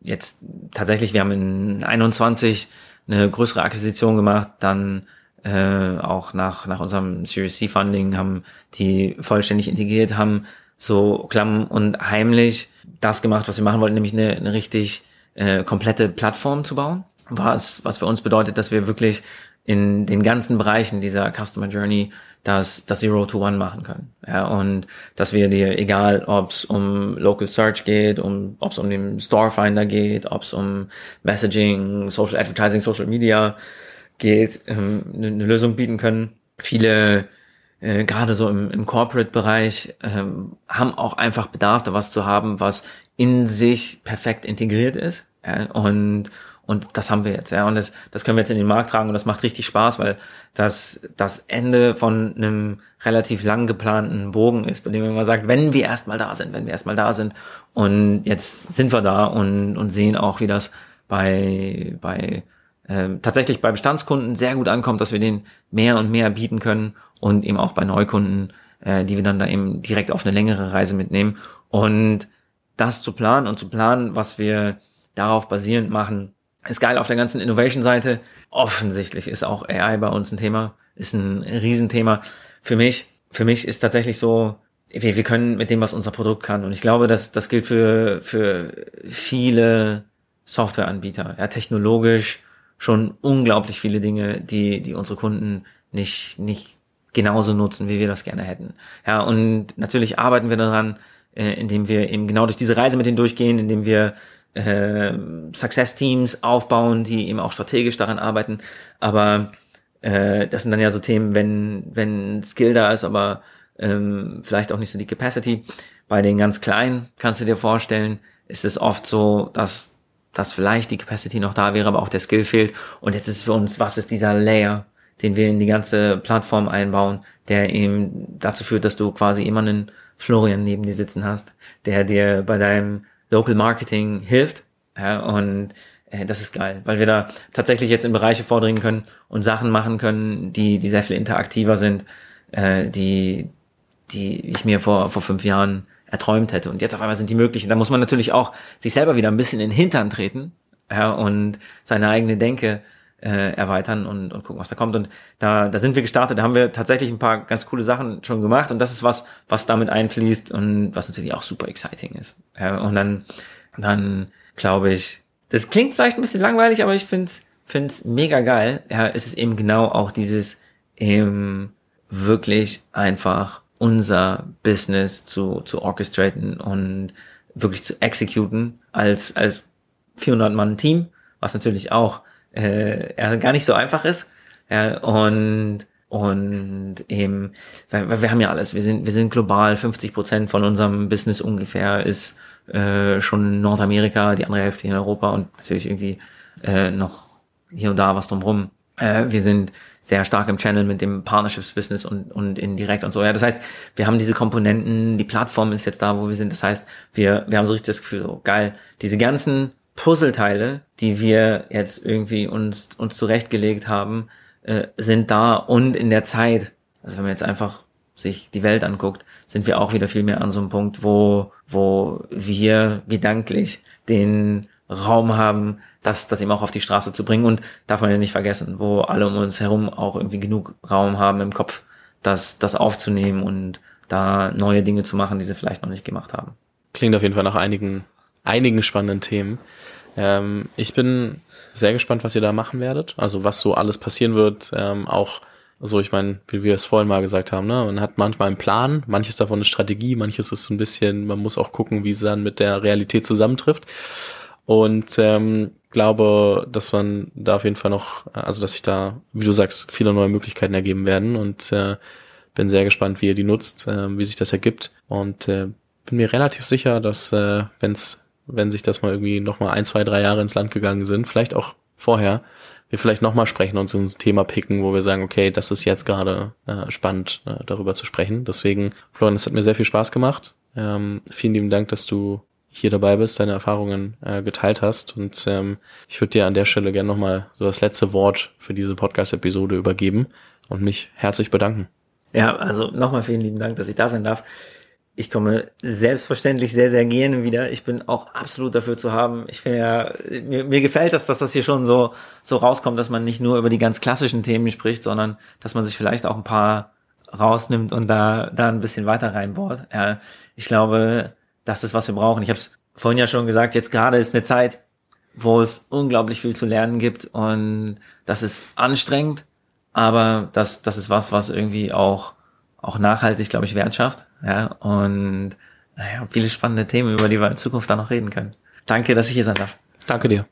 jetzt tatsächlich, wir haben in 21 eine größere Akquisition gemacht, dann äh, auch nach, nach unserem Series C Funding haben die vollständig integriert, haben so klamm und heimlich das gemacht, was wir machen wollten, nämlich eine, eine richtig äh, komplette Plattform zu bauen. Was, was für uns bedeutet, dass wir wirklich in den ganzen Bereichen dieser Customer Journey das, das Zero to One machen können. Ja, und dass wir dir, egal ob es um Local Search geht, um, ob es um den Store Finder geht, ob es um Messaging, Social Advertising, Social Media, geht, ähm, eine, eine Lösung bieten können. Viele äh, gerade so im, im Corporate-Bereich ähm, haben auch einfach Bedarf, da was zu haben, was in sich perfekt integriert ist. Ja, und und das haben wir jetzt, ja. Und das, das können wir jetzt in den Markt tragen und das macht richtig Spaß, weil das das Ende von einem relativ lang geplanten Bogen ist, bei dem man immer sagt, wenn wir erstmal da sind, wenn wir erstmal da sind. Und jetzt sind wir da und, und sehen auch, wie das bei, bei äh, tatsächlich bei Bestandskunden sehr gut ankommt, dass wir denen mehr und mehr bieten können und eben auch bei Neukunden, äh, die wir dann da eben direkt auf eine längere Reise mitnehmen. Und das zu planen und zu planen, was wir darauf basierend machen, ist geil auf der ganzen Innovation-Seite. Offensichtlich ist auch AI bei uns ein Thema, ist ein Riesenthema. Für mich, für mich ist tatsächlich so, wir, wir können mit dem, was unser Produkt kann. Und ich glaube, dass das gilt für, für viele Softwareanbieter. Ja, technologisch schon unglaublich viele Dinge, die, die unsere Kunden nicht, nicht genauso nutzen, wie wir das gerne hätten. Ja, und natürlich arbeiten wir daran, äh, indem wir eben genau durch diese Reise mit denen durchgehen, indem wir äh, Success-Teams aufbauen, die eben auch strategisch daran arbeiten. Aber äh, das sind dann ja so Themen, wenn, wenn Skill da ist, aber ähm, vielleicht auch nicht so die Capacity. Bei den ganz Kleinen kannst du dir vorstellen, ist es oft so, dass, dass vielleicht die Capacity noch da wäre, aber auch der Skill fehlt. Und jetzt ist es für uns, was ist dieser Layer, den wir in die ganze Plattform einbauen, der eben dazu führt, dass du quasi immer einen Florian neben dir sitzen hast, der dir bei deinem Local Marketing hilft. Ja, und äh, das ist geil, weil wir da tatsächlich jetzt in Bereiche vordringen können und Sachen machen können, die, die sehr viel interaktiver sind, äh, die, die ich mir vor, vor fünf Jahren erträumt hätte. Und jetzt auf einmal sind die möglich. Und da muss man natürlich auch sich selber wieder ein bisschen in den Hintern treten ja, und seine eigene Denke äh, erweitern und, und gucken, was da kommt. Und da, da sind wir gestartet, da haben wir tatsächlich ein paar ganz coole Sachen schon gemacht und das ist was, was damit einfließt und was natürlich auch super exciting ist. Ja, und dann, dann glaube ich, das klingt vielleicht ein bisschen langweilig, aber ich finde es mega geil. Ja, es ist eben genau auch dieses eben wirklich einfach unser Business zu, zu orchestraten und wirklich zu executen als, als 400 Mann Team, was natürlich auch äh, gar nicht so einfach ist. Ja, und und eben, weil, weil wir haben ja alles, wir sind, wir sind global, 50 Prozent von unserem Business ungefähr ist äh, schon Nordamerika, die andere Hälfte in Europa und natürlich irgendwie äh, noch hier und da was drumrum. Äh, wir sind sehr stark im Channel mit dem Partnerships-Business und, und indirekt und so. Ja, das heißt, wir haben diese Komponenten, die Plattform ist jetzt da, wo wir sind. Das heißt, wir, wir haben so richtig das Gefühl, so geil, diese ganzen Puzzleteile, die wir jetzt irgendwie uns, uns zurechtgelegt haben, äh, sind da und in der Zeit, also wenn man jetzt einfach sich die Welt anguckt, sind wir auch wieder viel mehr an so einem Punkt, wo, wo wir gedanklich den Raum haben, das, das eben auch auf die Straße zu bringen und darf man ja nicht vergessen, wo alle um uns herum auch irgendwie genug Raum haben im Kopf, das, das aufzunehmen und da neue Dinge zu machen, die sie vielleicht noch nicht gemacht haben. Klingt auf jeden Fall nach einigen, einigen spannenden Themen. Ähm, ich bin sehr gespannt, was ihr da machen werdet. Also was so alles passieren wird. Ähm, auch so, ich meine, wie wir es vorhin mal gesagt haben, ne, man hat manchmal einen Plan, manches davon ist Strategie, manches ist so ein bisschen, man muss auch gucken, wie es dann mit der Realität zusammentrifft. Und ähm, glaube, dass man da auf jeden Fall noch, also dass sich da, wie du sagst, viele neue Möglichkeiten ergeben werden und äh, bin sehr gespannt, wie ihr die nutzt, äh, wie sich das ergibt und äh, bin mir relativ sicher, dass äh, wenn es wenn sich das mal irgendwie noch mal ein, zwei, drei Jahre ins Land gegangen sind, vielleicht auch vorher, wir vielleicht noch mal sprechen und uns ein Thema picken, wo wir sagen, okay, das ist jetzt gerade äh, spannend, äh, darüber zu sprechen. Deswegen, Florian, es hat mir sehr viel Spaß gemacht. Ähm, vielen lieben Dank, dass du hier dabei bist, deine Erfahrungen äh, geteilt hast. Und ähm, ich würde dir an der Stelle gerne nochmal so das letzte Wort für diese Podcast-Episode übergeben und mich herzlich bedanken. Ja, also nochmal vielen lieben Dank, dass ich da sein darf. Ich komme selbstverständlich sehr, sehr gerne wieder. Ich bin auch absolut dafür zu haben. Ich finde ja, mir, mir gefällt das, dass das hier schon so, so rauskommt, dass man nicht nur über die ganz klassischen Themen spricht, sondern dass man sich vielleicht auch ein paar rausnimmt und da, da ein bisschen weiter reinbohrt. Ja, ich glaube, das ist, was wir brauchen. Ich habe es vorhin ja schon gesagt, jetzt gerade ist eine Zeit, wo es unglaublich viel zu lernen gibt und das ist anstrengend, aber das, das ist was, was irgendwie auch auch nachhaltig, glaube ich, Wert schafft. Ja, und naja, viele spannende Themen, über die wir in Zukunft dann noch reden können. Danke, dass ich hier sein darf. Danke dir.